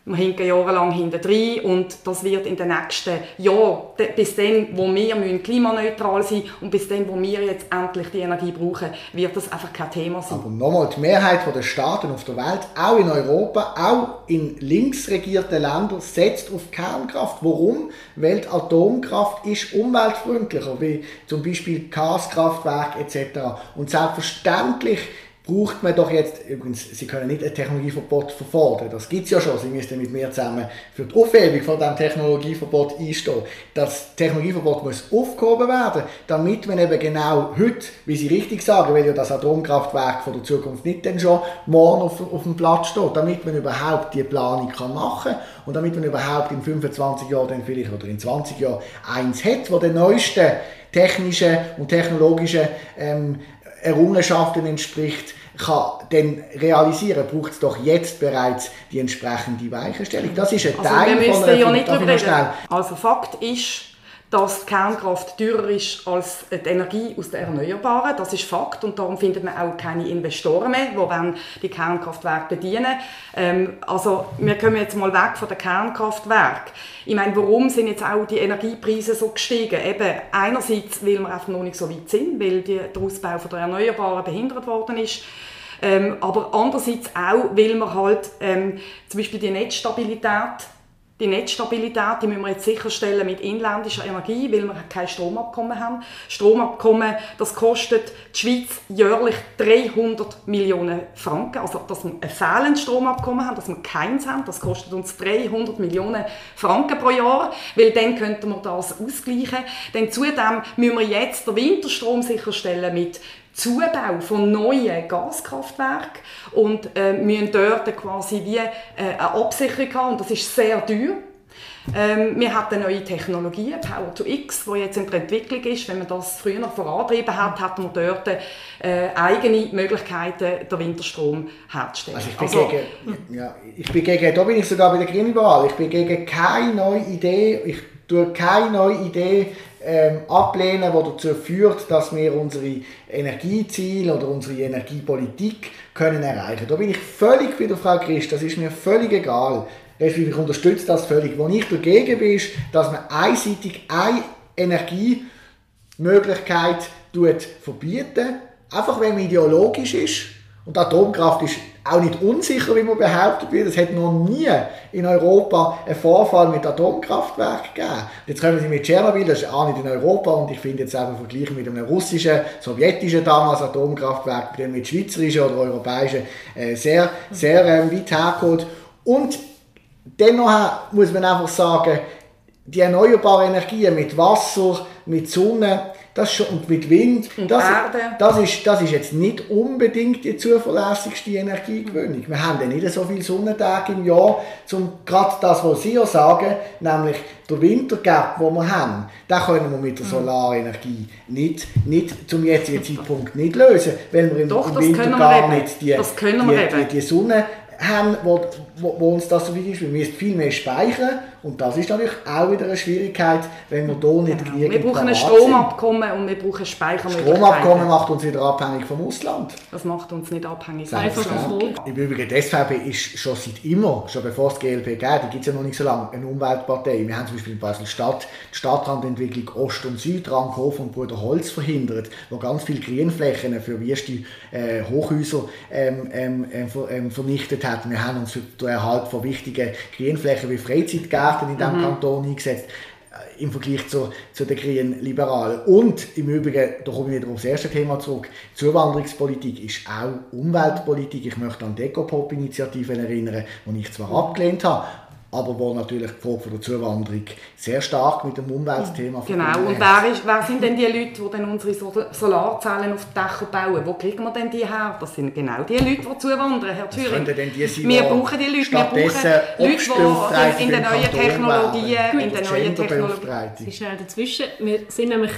wir hinken jahrelang hinterher und das wird in den nächsten Jahren, bis dann, wo wir klimaneutral sein müssen und bis dann, wo wir jetzt endlich die Energie brauchen, wird das einfach kein Thema sein. Aber nochmal, die Mehrheit der Staaten auf der Welt, auch in Europa, auch in links regierten Ländern, setzt auf Kernkraft. Warum? Weil die Atomkraft ist umweltfreundlicher, wie zum Beispiel Gaskraftwerke etc. Und selbstverständlich braucht man doch jetzt, übrigens, Sie können nicht ein Technologieverbot verfordern, das gibt es ja schon, Sie müssten mit mir zusammen für die Aufhebung von diesem Technologieverbot einstehen. Das Technologieverbot muss aufgehoben werden, damit man eben genau heute, wie Sie richtig sagen, weil ja das Atomkraftwerk von der Zukunft nicht dann schon morgen auf, auf dem Platz steht, damit man überhaupt die Planung kann machen und damit man überhaupt in 25 Jahren dann vielleicht oder in 20 Jahren eins hat, wo der neuesten technischen und technologischen ähm, Errungenschaften entspricht, kann dann realisieren, braucht es doch jetzt bereits die entsprechende Weichenstellung. Das ist ein also Teil wir von einer, ja nicht darüber Also Fakt ist, dass die Kernkraft teurer ist als die Energie aus den Erneuerbaren. Das ist Fakt und darum findet man auch keine Investoren mehr, die die Kernkraftwerke bedienen. Ähm, also wir kommen jetzt mal weg von den Kernkraftwerken. Ich meine, warum sind jetzt auch die Energiepreise so gestiegen? Eben einerseits, weil wir einfach noch nicht so weit sind, weil der Ausbau der Erneuerbaren behindert worden ist. Ähm, aber andererseits auch, weil wir halt ähm, zum Beispiel die Netzstabilität die Netzstabilität die müssen wir jetzt sicherstellen mit inländischer Energie, weil wir kein Stromabkommen haben. Stromabkommen, das kostet die Schweiz jährlich 300 Millionen Franken. Also, dass wir ein fehlendes Stromabkommen haben, dass wir keins haben, das kostet uns 300 Millionen Franken pro Jahr, weil dann könnten wir das ausgleichen. Denn zudem müssen wir jetzt den Winterstrom sicherstellen mit Zubau von neuen Gaskraftwerken und äh, müssen dort quasi wie äh, eine Absicherung haben und das ist sehr teuer. Ähm, wir haben neue Technologien, Power to X, die jetzt in der Entwicklung ist. Wenn man das früher noch vorantrieben hat, hat man dort äh, eigene Möglichkeiten, den Winterstrom herzustellen. Also ich bin, also, gegen, ja, ich bin gegen, da bin ich sogar bei der Grünliberal, ich bin gegen keine neue Idee, ich tue keine neue Idee ähm, ablehnen, die dazu führt, dass wir unsere Energieziele oder unsere Energiepolitik können erreichen. Da bin ich völlig bei der Frau Christ, das ist mir völlig egal. Ich unterstütze das völlig. Wo ich dagegen bin, ist, dass man einseitig eine Energiemöglichkeit verbietet, einfach wenn man ideologisch ist. Und Atomkraft ist auch nicht unsicher, wie man behauptet wird. Es hat noch nie in Europa einen Vorfall mit Atomkraftwerken gegeben. Jetzt kommen Sie mit Tschernobyl, das ist auch nicht in Europa und ich finde jetzt einfach vergleichen mit einem russischen, sowjetischen damals Atomkraftwerk, mit schweizerischen oder europäischen äh, sehr, sehr äh, weit hergeholt. Und dennoch muss man einfach sagen, die erneuerbaren Energien mit Wasser, mit Sonne, das schon, und mit Wind, und das, das, ist, das ist jetzt nicht unbedingt die zuverlässigste Energiegewinnung. Wir haben ja nicht so viele Sonnentage im Jahr, um gerade das, was Sie ja sagen, nämlich der Wintergap, den wir haben, den können wir mit der mhm. Solarenergie nicht, nicht zum jetzigen Zeitpunkt nicht lösen, weil wir im, Doch, im Winter gar nicht die, die, die, die Sonne haben, wo, wo, wo uns das so wichtig ist. Wir müssen viel mehr speichern und das ist natürlich auch wieder eine Schwierigkeit, wenn wir hier nicht genau. genügend Wir brauchen ein Stromabkommen und wir brauchen Speichermöglichkeiten. Stromabkommen macht uns wieder abhängig vom Ausland. Das macht uns nicht abhängig. Einfach so. Im Übrigen, die SVP ist schon seit immer, schon bevor es die GLP gab, die gibt es ja noch nicht so lange, eine Umweltpartei. Wir haben zum Beispiel in Basel-Stadt die Stadtrandentwicklung Ost und Süd, Rankhof und Bruder Holz verhindert, wo ganz viele Grünflächen für wüste äh, Hochhäuser ähm, ähm, ähm, vernichtet hat. Wir haben uns für den Erhalt von wichtigen Grünflächen wie Freizeitgärten Gärten in diesem mhm. Kanton eingesetzt äh, im Vergleich zu, zu den Grünen Liberalen. Und im Übrigen, da komme ich wieder auf das erste Thema zurück, Zuwanderungspolitik ist auch Umweltpolitik. Ich möchte an die Ecopop-Initiativen erinnern, die ich zwar abgelehnt habe, aber wo natürlich die Frage der Zuwanderung sehr stark mit dem Umweltthema Genau, und wer, ist, wer sind denn die Leute, die dann unsere Solarzellen auf die Dächer bauen? Wo kriegen wir denn die her? Das sind genau die Leute, die zuwandern, Herr Thüring. wir brauchen die Leute, wir brauchen Leute, die in den neuen Technologien, in den neuen Technologien... Schnell dazwischen, wir sind nämlich,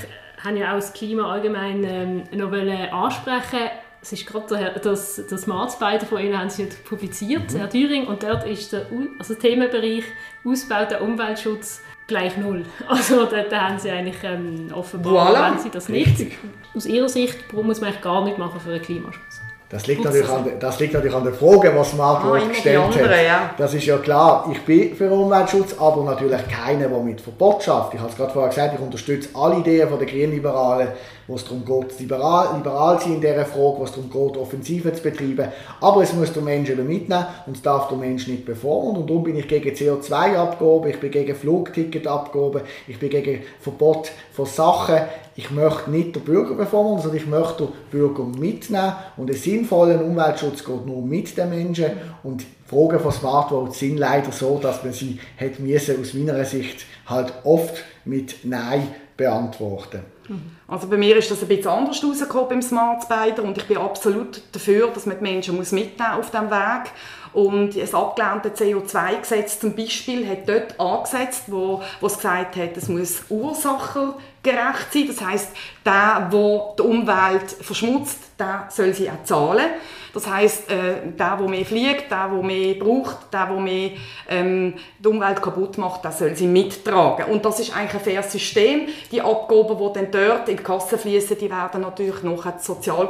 haben ja auch das Klima allgemein ähm, noch ansprechen es ist gerade das, das Marzbeide von Ihnen haben Sie publiziert, mhm. Herr Thüring, und dort ist der also Themenbereich Ausbau der Umweltschutz gleich null. Also da haben Sie eigentlich ähm, offenbar, voilà. wenn Sie das nicht, Richtig. aus Ihrer Sicht muss man eigentlich gar nicht machen für den Klimaschutz. Das liegt, natürlich an, das liegt natürlich an der Frage, was Marco ah, gestellt andere, hat. Ja. Das ist ja klar, ich bin für Umweltschutz, aber natürlich keiner, der mit Verbot schafft. Ich habe es gerade vorher gesagt, ich unterstütze alle Ideen der Grünliberalen, wo es darum geht, liberal, liberal sein in dieser Frage, wo es darum geht, Offensive zu betreiben. Aber es muss der Mensch eben mitnehmen und es darf der Mensch nicht befordern. Und darum bin ich gegen CO2-Abgaben, ich bin gegen Flugticketabgaben, ich bin gegen Verbot von Sachen. Ich möchte nicht den Bürger befordern, sondern ich möchte den Bürger mitnehmen. Und ein sinnvoller Umweltschutz geht nur mit den Menschen. Und Fragen von Smart Vote sind leider so, dass man sie hat müssen, aus meiner Sicht halt oft mit Nein beantworten. Also bei mir ist das ein bisschen anders rausgekommen beim Smart Spider und ich bin absolut dafür, dass man die Menschen muss mitnehmen auf diesem Weg und das abgelehnte CO2-Gesetz zum Beispiel hat dort angesetzt, wo, wo es gesagt hat, es muss ursachengerecht sein. Das heißt, der, der die Umwelt verschmutzt, der soll sie auch zahlen. Das heißt, äh, der, der mehr fliegt, der, der mehr braucht, der, der mehr ähm, die Umwelt kaputt macht, der soll sie mittragen. Und das ist eigentlich ein faires System. Die Abgaben, die dann dort in die Kasse fließen, die werden natürlich nachher sozial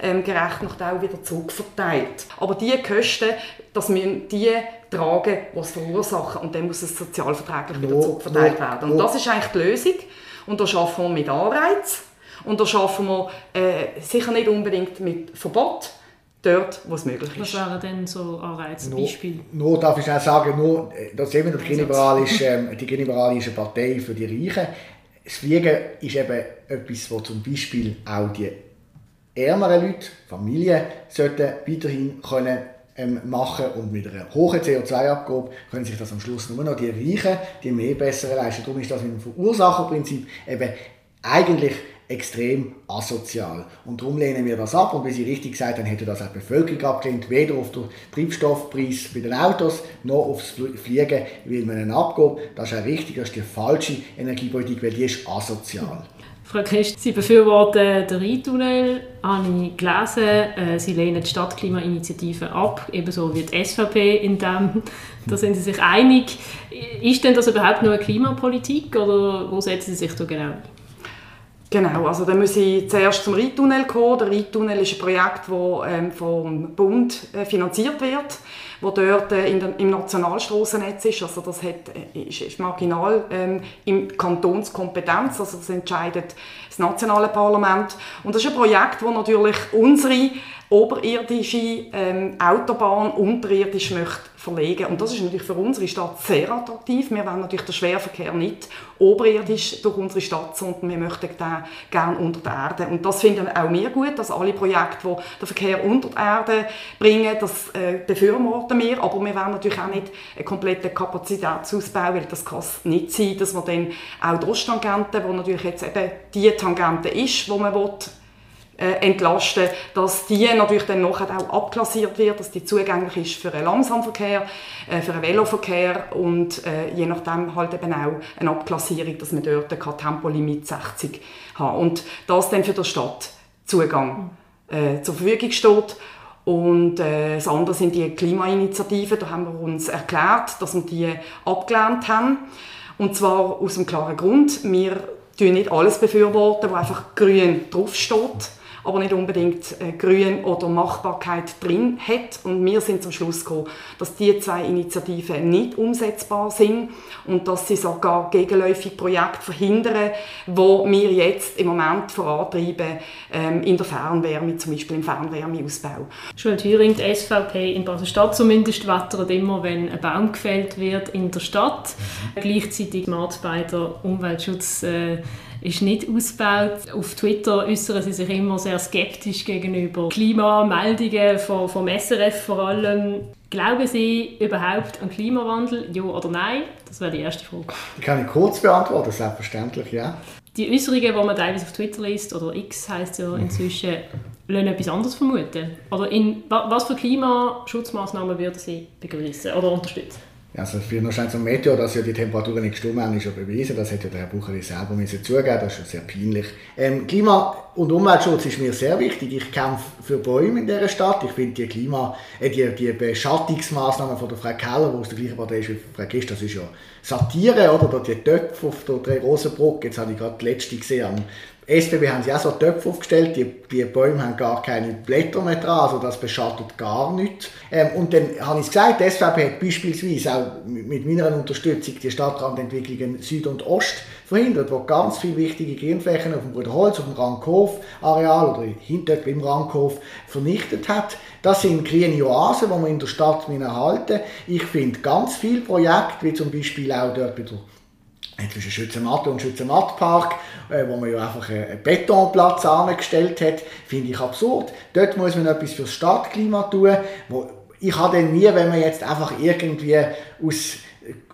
ähm, gerecht noch auch wieder zurückverteilt. Aber die Kosten, das müssen die tragen, die es verursachen. Und dann muss es sozialverträglich wieder zurückverteilt werden. Und das ist eigentlich die Lösung. Und da schaffen wir mit Anreiz. Und da schaffen wir äh, sicher nicht unbedingt mit Verbot, dort, wo es möglich ist. Was wären denn so Anreize, Beispiele? Nur, darf ich auch sagen, nur, äh, das eben die Grünliberale ähm, die Grünliberale ist eine Partei für die Reichen. Das Fliegen ist eben etwas, wo zum Beispiel auch die ärmeren Leute, Familien, sollten weiterhin können ähm, machen und mit einer hohen CO2-Abgabe können sich das am Schluss nur noch die Reichen, die mehr bessere leisten. Darum ist das mit dem Verursacherprinzip eben eigentlich extrem asozial. Und darum lehnen wir das ab. Und wie Sie richtig gesagt haben, hätte das auch die Bevölkerung abgelehnt, weder auf den Treibstoffpreis bei den Autos noch aufs Fliegen, weil man einen abgibt. Das ist auch richtig, das ist die falsche Energiepolitik, weil die ist asozial. Frau Christ, Sie befürworten den Rheintunnel, habe ich gelesen. Äh, Sie lehnen die Stadtklimainitiative ab, ebenso wie die SVP in dem. Da sind Sie sich einig. Ist denn das überhaupt nur eine Klimapolitik oder wo setzen Sie sich da genau ein? Genau, also dann muss ich zuerst zum Rheintunnel kommen. Der Rheintunnel ist ein Projekt, das ähm, vom Bund äh, finanziert wird wo dort äh, im Nationalstrassennetz ist. Also das hat, äh, ist, ist marginal ähm, im Kantonskompetenz, also das entscheidet das nationale Parlament. Und das ist ein Projekt, das natürlich unsere oberirdische ähm, Autobahn unterirdisch möchte verlegen. Und das ist natürlich für unsere Stadt sehr attraktiv. Wir wollen natürlich den Schwerverkehr nicht oberirdisch durch unsere Stadt, sondern wir möchten den gerne unter der Erde. Und das finden auch wir gut, dass alle Projekte, die den Verkehr unter die Erde bringen, das äh, befürworten wir. Aber wir wollen natürlich auch nicht einen kompletten Kapazitätsausbau, weil das kann nicht sein, dass man dann auch die Osttangente, die natürlich jetzt eben die Tangente ist, die man will, entlasten, dass die natürlich dann nachher auch abklassiert wird, dass die zugänglich ist für einen Langsamverkehr, äh, für einen Veloverkehr und äh, je nachdem halt eben auch eine Abklassierung, dass man dort kein Tempolimit 60 hat und das dann für den Stadtzugang äh, zur Verfügung steht. Und äh, das andere sind die Klimainitiativen, da haben wir uns erklärt, dass wir die abgelehnt haben. Und zwar aus einem klaren Grund, wir tun nicht alles befürworten, was einfach grün draufsteht aber nicht unbedingt äh, Grün oder Machbarkeit drin hat. Und wir sind zum Schluss gekommen, dass diese zwei Initiativen nicht umsetzbar sind und dass sie sogar gegenläufig Projekte verhindern, wo wir jetzt im Moment vorantreiben ähm, in der Fernwärme, zum Beispiel im Fernwärmeausbau. Joel Thüring, die SVP in Basel-Stadt zumindest, wettert immer, wenn ein Baum gefällt wird in der Stadt. Mhm. Gleichzeitig macht bei der Umweltschutz äh, ist nicht ausgebaut. Auf Twitter äußern sie sich immer sehr skeptisch gegenüber Klimameldungen vom, vom SRF vor allem. Glauben Sie überhaupt an Klimawandel, ja oder nein? Das wäre die erste Frage. Die kann ich kurz beantworten, selbstverständlich, ja. Die Äußerungen, die man teilweise auf Twitter liest, oder X heißt ja inzwischen, lassen etwas anderes vermuten. Oder in, was für Klimaschutzmaßnahmen würden Sie begrüßen oder unterstützen? Also für noch ein Meteor, dass ja die Temperaturen nicht gestimmt haben, ist ja bewiesen. Das hat ja der Herr Bucheri selber müssen zugeben. Das ist schon sehr peinlich. Ähm, Klima- und Umweltschutz ist mir sehr wichtig. Ich kämpfe für Bäume in dieser Stadt. Ich finde die Klima, äh, die, die Beschattungsmaßnahmen von der Frau Keller, die aus der gleichen Partei ist wie Frau Gist, das ist ja Satire, oder? Die Töpfe auf der Drei-Rosen-Brücke. Jetzt habe ich gerade die letzte gesehen am SBB haben sie auch so Töpfe aufgestellt, die, die Bäume haben gar keine Blätter mehr dran, also das beschattet gar nichts. Ähm, und dann habe ich gesagt, die SVP hat beispielsweise auch mit meiner Unterstützung die Stadtrandentwicklungen Süd und Ost verhindert, wo ganz viele wichtige Grünflächen auf dem Bruderholz, auf dem Rankhof-Areal oder hinter im Rankhof vernichtet hat. Das sind grüne Oasen, die wir in der Stadt erhalten Ich finde ganz viele Projekte, wie zum Beispiel auch dort bei der zwischen Schützenmatt und Schützenmattpark, äh, wo man ja einfach einen Betonplatz angestellt hat, finde ich absurd. Dort muss man etwas fürs Stadtklima tun. Wo ich habe dann nie, wenn man jetzt einfach irgendwie aus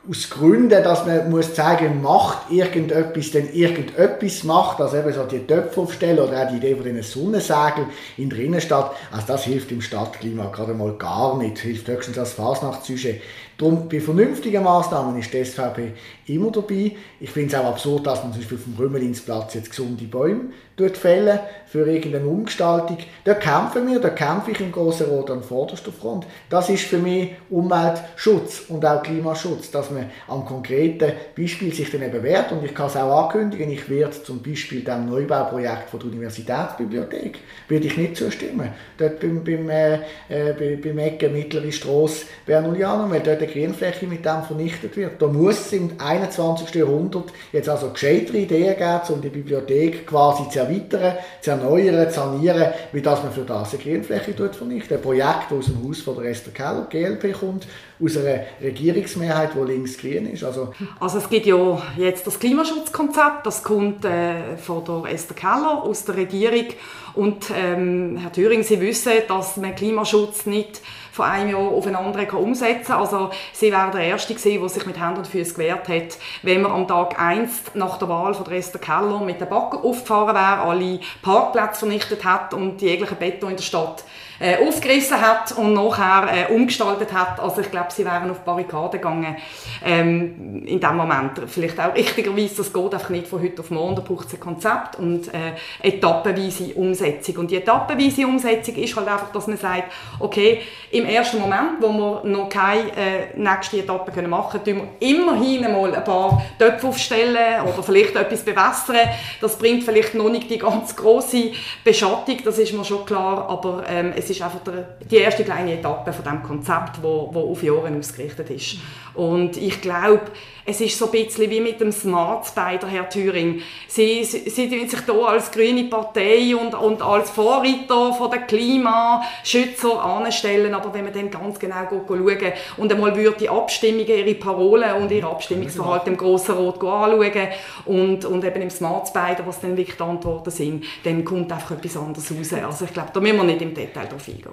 aus Gründen, dass man muss sagen, macht irgendetwas, denn irgendetwas macht, also eben so die Töpfe aufstellen oder auch die Idee von den Sonnensegeln in der Innenstadt, also das hilft im Stadtklima gerade mal gar nicht, hilft höchstens als Fasnachtssüge. Darum, bei vernünftigen Maßnahmen ist die SVP immer dabei. Ich finde es auch absurd, dass man zum Beispiel auf dem Rümmelinsplatz jetzt gesunde Bäume fällen für irgendeine Umgestaltung. Da kämpfen wir, da kämpfe ich im Großen Rot an vorderster Front. Das ist für mich Umweltschutz und auch Klimaschutz, dass man am konkreten Beispiel sich dann eben wehrt. Und ich kann es auch ankündigen, ich werde zum Beispiel dem Neubauprojekt von der Universitätsbibliothek würde ich nicht zustimmen. Dort beim, beim, äh, äh beim Ecke Mittlere Strasse Bernulianum, weil dort Grünfläche mit dem vernichtet wird. Da muss es im 21. Jahrhundert jetzt also gescheitere Ideen geben, um die Bibliothek quasi zu erweitern, zu erneuern, zu sanieren, wie dass man für das eine Grünfläche vernichtet. Ein Projekt aus dem Haus von der Esther Keller, GLP, kommt aus einer Regierungsmehrheit, die links-grün ist. Also, also es gibt ja jetzt das Klimaschutzkonzept, das kommt äh, von der Esther Keller aus der Regierung und ähm, Herr Thüring, Sie wissen, dass man Klimaschutz nicht von einem Jahr auf ein anderes umsetzen kann. Also sie wäre der Erste gewesen, der sich mit Händen und Füßen gewehrt hat, wenn man am Tag 1 nach der Wahl von Esther Keller mit der Backe aufgefahren wäre, alle Parkplätze vernichtet hat und jeglichen Beton in der Stadt äh, aufgerissen hat und nachher äh, umgestaltet hat. Also ich glaube, sie wären auf Barrikaden gegangen ähm, in dem Moment. Vielleicht auch richtigerweise, das geht einfach nicht von heute auf morgen, da braucht es ein Konzept und äh, etappenweise Umsetzung. Und die etappenweise Umsetzung ist halt einfach, dass man sagt, okay, im ersten Moment, wo wir noch keine äh, nächste Etappe können machen können, wir immerhin mal ein paar Töpfe aufstellen oder vielleicht etwas bewässern. Das bringt vielleicht noch nicht die ganz große Beschattung, das ist mir schon klar, aber ähm, es ist einfach der, die erste kleine Etappe von dem Konzept, wo, wo auf Jahre ausgerichtet ist. Und ich glaube, es ist so ein bisschen wie mit dem Smart Spider, Herr Thüring. Sie, sie, sie sich hier als grüne Partei und, und als Vorreiter von den Klimaschützer anstellen, aber wenn man dann ganz genau schauen und einmal würde die Abstimmungen, ihre Parolen und ihr Abstimmungsverhalten im Grossen Rot anschauen und, und eben im Smart Spider, was dann wirklich die Antworten sind, dann kommt einfach etwas anderes raus. Also ich glaube, da müssen wir nicht im Detail drauf eingehen.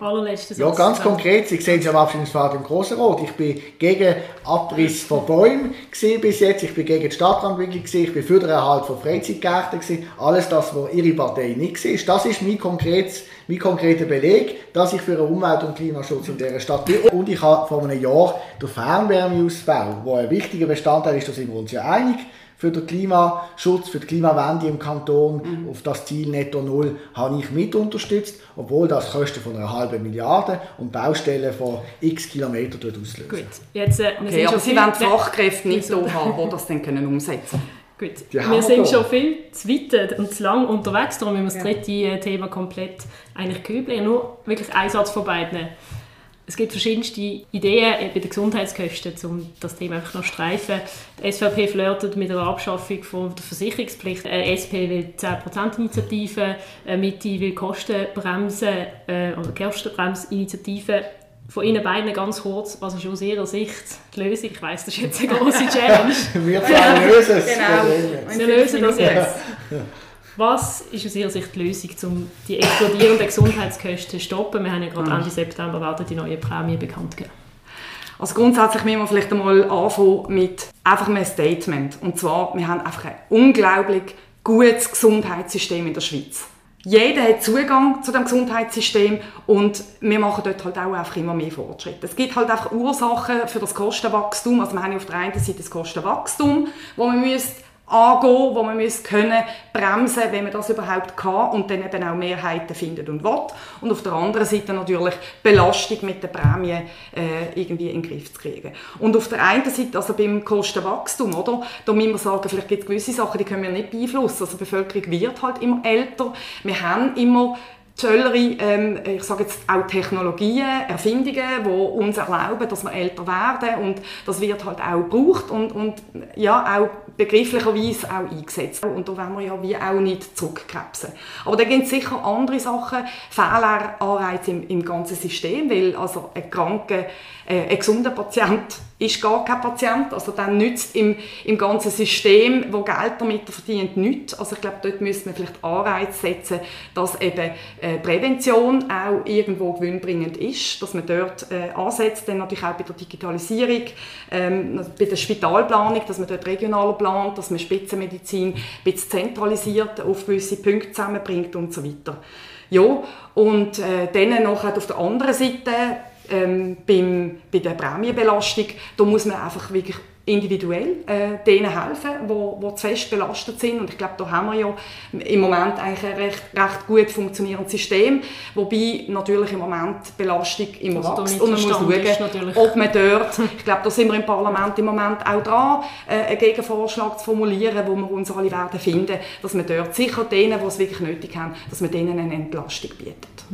Ja, ganz konkret, Sie sehen es am Abstimmungsverhalten im Grossen Rot. Ich bin gegen Abriss von Bäumen bis jetzt. Ich bin gegen die Stadtentwicklung, ich bin für den Erhalt von Freizeitgärten. Alles das, was Ihre Partei nicht war. Das ist mein, konkretes, mein konkreter Beleg, dass ich für den Umwelt- und Klimaschutz in dieser Stadt bin. Und ich habe vor einem Jahr den Fernwärmeausbau, der ein wichtiger Bestandteil ist, da sind wir uns ja einig, für den Klimaschutz, für die Klimawende im Kanton mhm. auf das Ziel Netto Null habe ich mit unterstützt, obwohl das Kosten von einer halben Milliarde und Baustellen von x Kilometern dort auslösen. Gut, jetzt, äh, okay, aber Sie wollen Fachkräfte nicht so haben, die das dann können umsetzen können. Gut, wir sind schon viel zu weit und zu lang unterwegs, darum müssen wir das dritte äh, Thema komplett eigentlich kübeln. Nur wirklich ein Satz von beiden es gibt verschiedenste Ideen bei den Gesundheitskosten, um das Thema einfach noch zu streifen. Die SVP flirtet mit der Abschaffung von der Versicherungspflicht. Die äh, SP will 10%-Initiative, äh, Mitte will Kostenbremse äh, oder Kostenbremsinitiative. Von Ihnen beiden ganz kurz, was ist aus Ihrer Sicht die Lösung? Ich weiss, das ist jetzt eine große Challenge. Wir lösen es. Genau. Wir lösen das jetzt. Was ist aus Ihrer Sicht die Lösung, um die explodierenden Gesundheitskosten zu stoppen? Wir haben ja gerade Ende September werden die neue Prämie bekannt gegeben. Also grundsätzlich müssen wir vielleicht einmal anfangen mit einfach einem Statement. Und zwar, wir haben einfach ein unglaublich gutes Gesundheitssystem in der Schweiz. Jeder hat Zugang zu dem Gesundheitssystem und wir machen dort halt auch einfach immer mehr Fortschritte. Es gibt halt einfach Ursachen für das Kostenwachstum. Also wir haben auf der einen Seite das Kostenwachstum, wo man müsste angehen, wo man muss können bremsen, wenn man das überhaupt kann und dann eben auch Mehrheiten findet und will. Und auf der anderen Seite natürlich Belastung mit der Prämie äh, irgendwie in den Griff zu kriegen. Und auf der einen Seite, also beim Kostenwachstum, oder, da müssen wir sagen, vielleicht gibt es gewisse Sachen, die können wir nicht beeinflussen. Also die Bevölkerung wird halt immer älter. Wir haben immer tollere, ähm, ich sage jetzt auch Technologien, Erfindungen, die uns erlauben, dass wir älter werden und das wird halt auch gebraucht und, und ja, auch begrifflicherweise auch eingesetzt. Und da wollen wir ja wie auch nicht zurückkrebsen. Aber da gibt es sicher andere Sachen, Fehleranreize im, im ganzen System, weil also ein kranker, äh, ein gesunder Patient ist gar kein Patient, also dann nützt im, im ganzen System, wo Geld damit verdient, nichts. Also ich glaube, dort müsste man vielleicht Anreize setzen, dass eben äh, Prävention auch irgendwo gewinnbringend ist, dass man dort äh, ansetzt, dann natürlich auch bei der Digitalisierung, ähm, bei der Spitalplanung, dass man dort regionaler plant, dass man Spitzenmedizin ein bisschen zentralisiert auf gewisse Punkte zusammenbringt und so weiter. Ja, und äh, dann noch auf der anderen Seite ähm, beim, bei der Prämienbelastung, da muss man einfach wirklich individuell äh, denen helfen, wo, wo zu fest belastet sind. Und ich glaube, da haben wir ja im Moment eigentlich ein recht, recht gut funktionierendes System, wobei natürlich im Moment die Belastung immer also wächst und man muss schauen, ob man dort, ich glaube, da sind wir im Parlament im Moment auch dran, äh, einen Gegenvorschlag zu formulieren, wo wir uns alle werden finden, dass man dort sicher denen, die es wirklich nötig haben, dass man denen eine Entlastung bietet.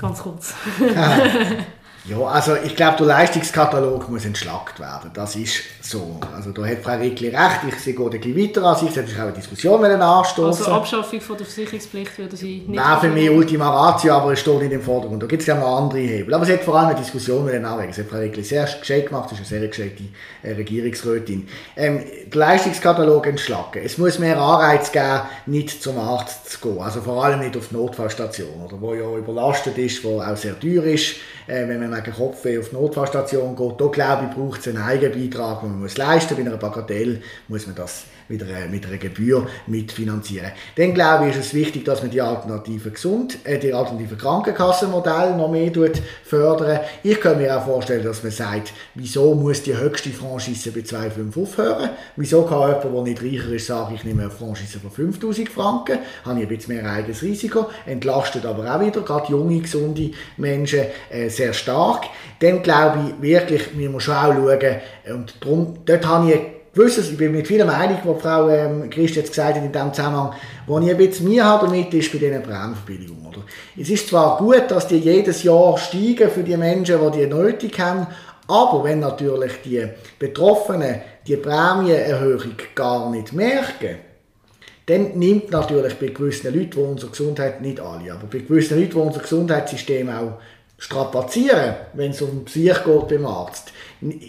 Ganz kurz. Ja, also ich glaube, der Leistungskatalog muss entschlackt werden. Das ist so. Also da hat Frau Rickli recht. Ich sehe ein bisschen weiter an sich. Ist auch eine Diskussion anstoßen. Also Abschaffung von der Versicherungspflicht würde Sie nicht... Wäre für mich Ultima Ratio, aber es steht nicht im Vordergrund. Da gibt es ja noch andere Hebel. Aber es hat vor allem eine Diskussion anregen. Das hat Frau Rickli sehr gescheit gemacht. Das ist eine sehr gescheite äh, Regierungsrätin. Ähm, der Leistungskatalog entschlacken. Es muss mehr Anreiz geben, nicht zum Arzt zu gehen. Also vor allem nicht auf die Notfallstation, oder, wo ja überlastet ist, wo auch sehr teuer ist äh, wenn man wegen Kopfweh auf die Notfallstation geht, da glaube ich, braucht es einen Eigenbeitrag, den man muss leisten muss. Bei einer Bagatelle muss man das mit einer, mit einer Gebühr mitfinanzieren. Dann glaube ich, ist es wichtig, dass man die alternativen Gesund, äh, die alternativen Krankenkassenmodelle noch mehr fördern. Ich kann mir auch vorstellen, dass man sagt, wieso muss die höchste Franchise bei 2,5 aufhören? Wieso kann jemand, der nicht reicher ist, sagen, ich nehme eine Franchise von 5000 Franken, habe ich ein bisschen mehr eigenes Risiko, entlastet aber auch wieder, gerade junge, gesunde Menschen, äh, sehr stark. Dann glaube ich wirklich, wir müssen auch schauen, und darum, dort habe ich gewisses, ich bin mit vielen Meinung, die Frau ähm, Christ jetzt gesagt hat in diesem Zusammenhang, wo ich ein bisschen mir habe damit, ist bei diesen Prämienverbilligungen. Oder? Es ist zwar gut, dass die jedes Jahr steigen für die Menschen, die die nötig haben, aber wenn natürlich die Betroffenen die Prämienerhöhung gar nicht merken, dann nimmt natürlich bei gewissen Leuten, die unsere Gesundheit, nicht alle, aber bei gewissen Leuten, die unser Gesundheitssystem auch strapazieren, wenn es um Psych geht beim Arzt,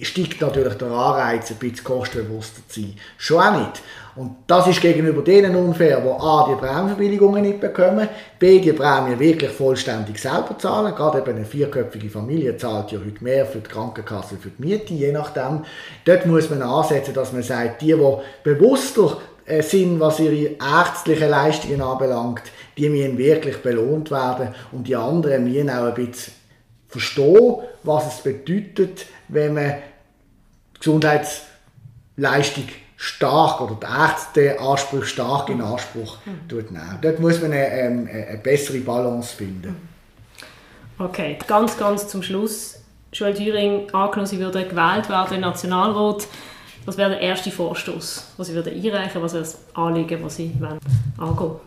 steigt natürlich der Anreiz, ein bisschen kostenbewusster zu sein. Schon auch nicht. Und das ist gegenüber denen unfair, die A, die Prämienverbilligungen nicht bekommen, B, die Prämie wirklich vollständig selber zahlen. Gerade eben eine vierköpfige Familie zahlt ja heute mehr für die Krankenkasse, für die Miete, je nachdem. Dort muss man ansetzen, dass man sagt, die, die bewusster äh, sind, was ihre ärztlichen Leistungen anbelangt, die müssen wirklich belohnt werden und die anderen müssen auch ein bisschen verstehen, was es bedeutet, wenn man Gesundheitsleistung stark oder die Ärzteansprüche stark in Anspruch mhm. nehmen. Dort muss man eine, ähm, eine, bessere Balance finden. Okay, ganz, ganz zum Schluss. Joel Thüring, angenommen, Sie würden gewählt werden im Nationalrat. Was wäre der erste Vorstoß, den Sie würden einreichen Was wäre das Anliegen, das Sie angehen wollen?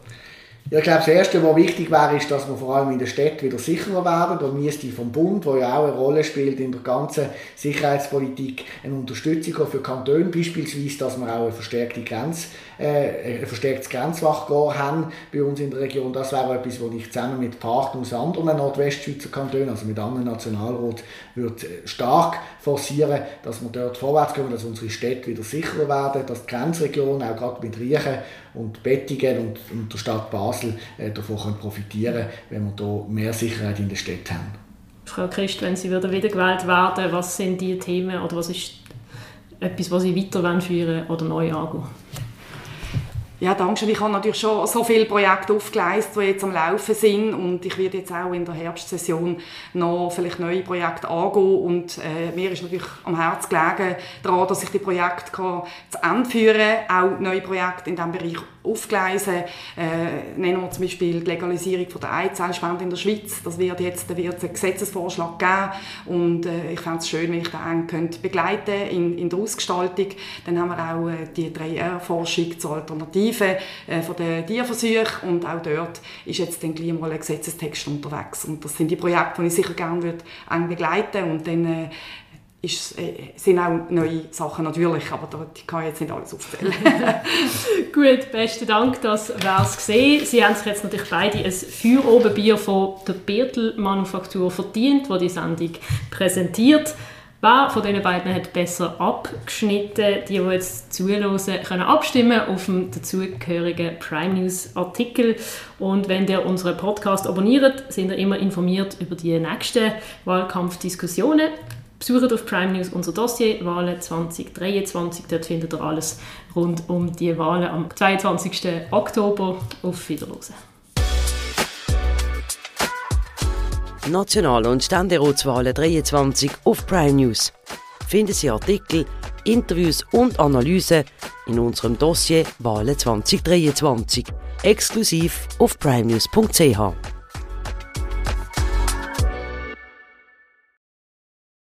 Ja, ich glaube, das Erste, was wichtig wäre, ist, dass wir vor allem in der Stadt wieder sicherer werden. Da müsste vom Bund, der ja auch eine Rolle spielt in der ganzen Sicherheitspolitik, eine Unterstützung für Kantone, beispielsweise, dass wir auch eine verstärkte Grenz, äh, ein verstärktes Grenzwachkorps haben bei uns in der Region. Das wäre etwas, was ich zusammen mit Partnern aus anderen Nordwestschweizer Kantonen, also mit anderen Nationalräten, würde äh, stark forcieren, dass wir dort vorwärts kommen, dass unsere Städte wieder sicherer werden, dass die Grenzregionen auch gerade mit Riechen und Bettingen und, und der Stadt Basel äh, davon profitieren können, wenn wir hier mehr Sicherheit in der Stadt haben. Frau Christ, wenn Sie wieder wiedergewählt werden, was sind die Themen oder was ist etwas, was Sie weiterführen oder neu angehen? Ja, danke schön. Ich habe natürlich schon so viele Projekte aufgeleistet, die jetzt am Laufen sind und ich werde jetzt auch in der Herbstsession noch vielleicht neue Projekte angehen und äh, mir ist natürlich am Herzen gelegen daran, dass ich die Projekte kann zu Ende führen kann, auch neue Projekte in diesem Bereich aufgleisen. Äh, nennen wir zum Beispiel die Legalisierung von der Eizellspende in der Schweiz. Das wird jetzt wird einen Gesetzesvorschlag geben und äh, ich fände es schön, wenn ich den eng könnte begleiten in, in der Ausgestaltung. Dann haben wir auch äh, die 3R-Forschung zur Alternative äh, von den Tierversuchen und auch dort ist jetzt dann gleich mal ein Gesetzestext unterwegs. Und das sind die Projekte, die ich sicher gerne würde eng begleiten und dann äh, ist, äh, sind auch neue Sachen natürlich, aber da kann ich jetzt nicht alles aufzählen. Gut, besten Dank, das wäre es gesehen. Sie haben sich jetzt natürlich beide ein Feuerobenbier von der Birtel Manufaktur verdient, wo die Sendung präsentiert. Wer von diesen beiden hat besser abgeschnitten? Die, die jetzt zuhören, können abstimmen auf dem dazugehörigen Prime News Artikel. Und wenn ihr unseren Podcast abonniert, sind ihr immer informiert über die nächsten Wahlkampfdiskussionen. Besucht auf Prime News unser Dossier Wahlen 2023. Dort findet ihr alles rund um die Wahlen am 22. Oktober. Auf Wiederhören. National- und Ständeratswahlen 23 auf Prime News. Finden Sie Artikel, Interviews und Analysen in unserem Dossier Wahlen 2023. Exklusiv auf primenews.ch.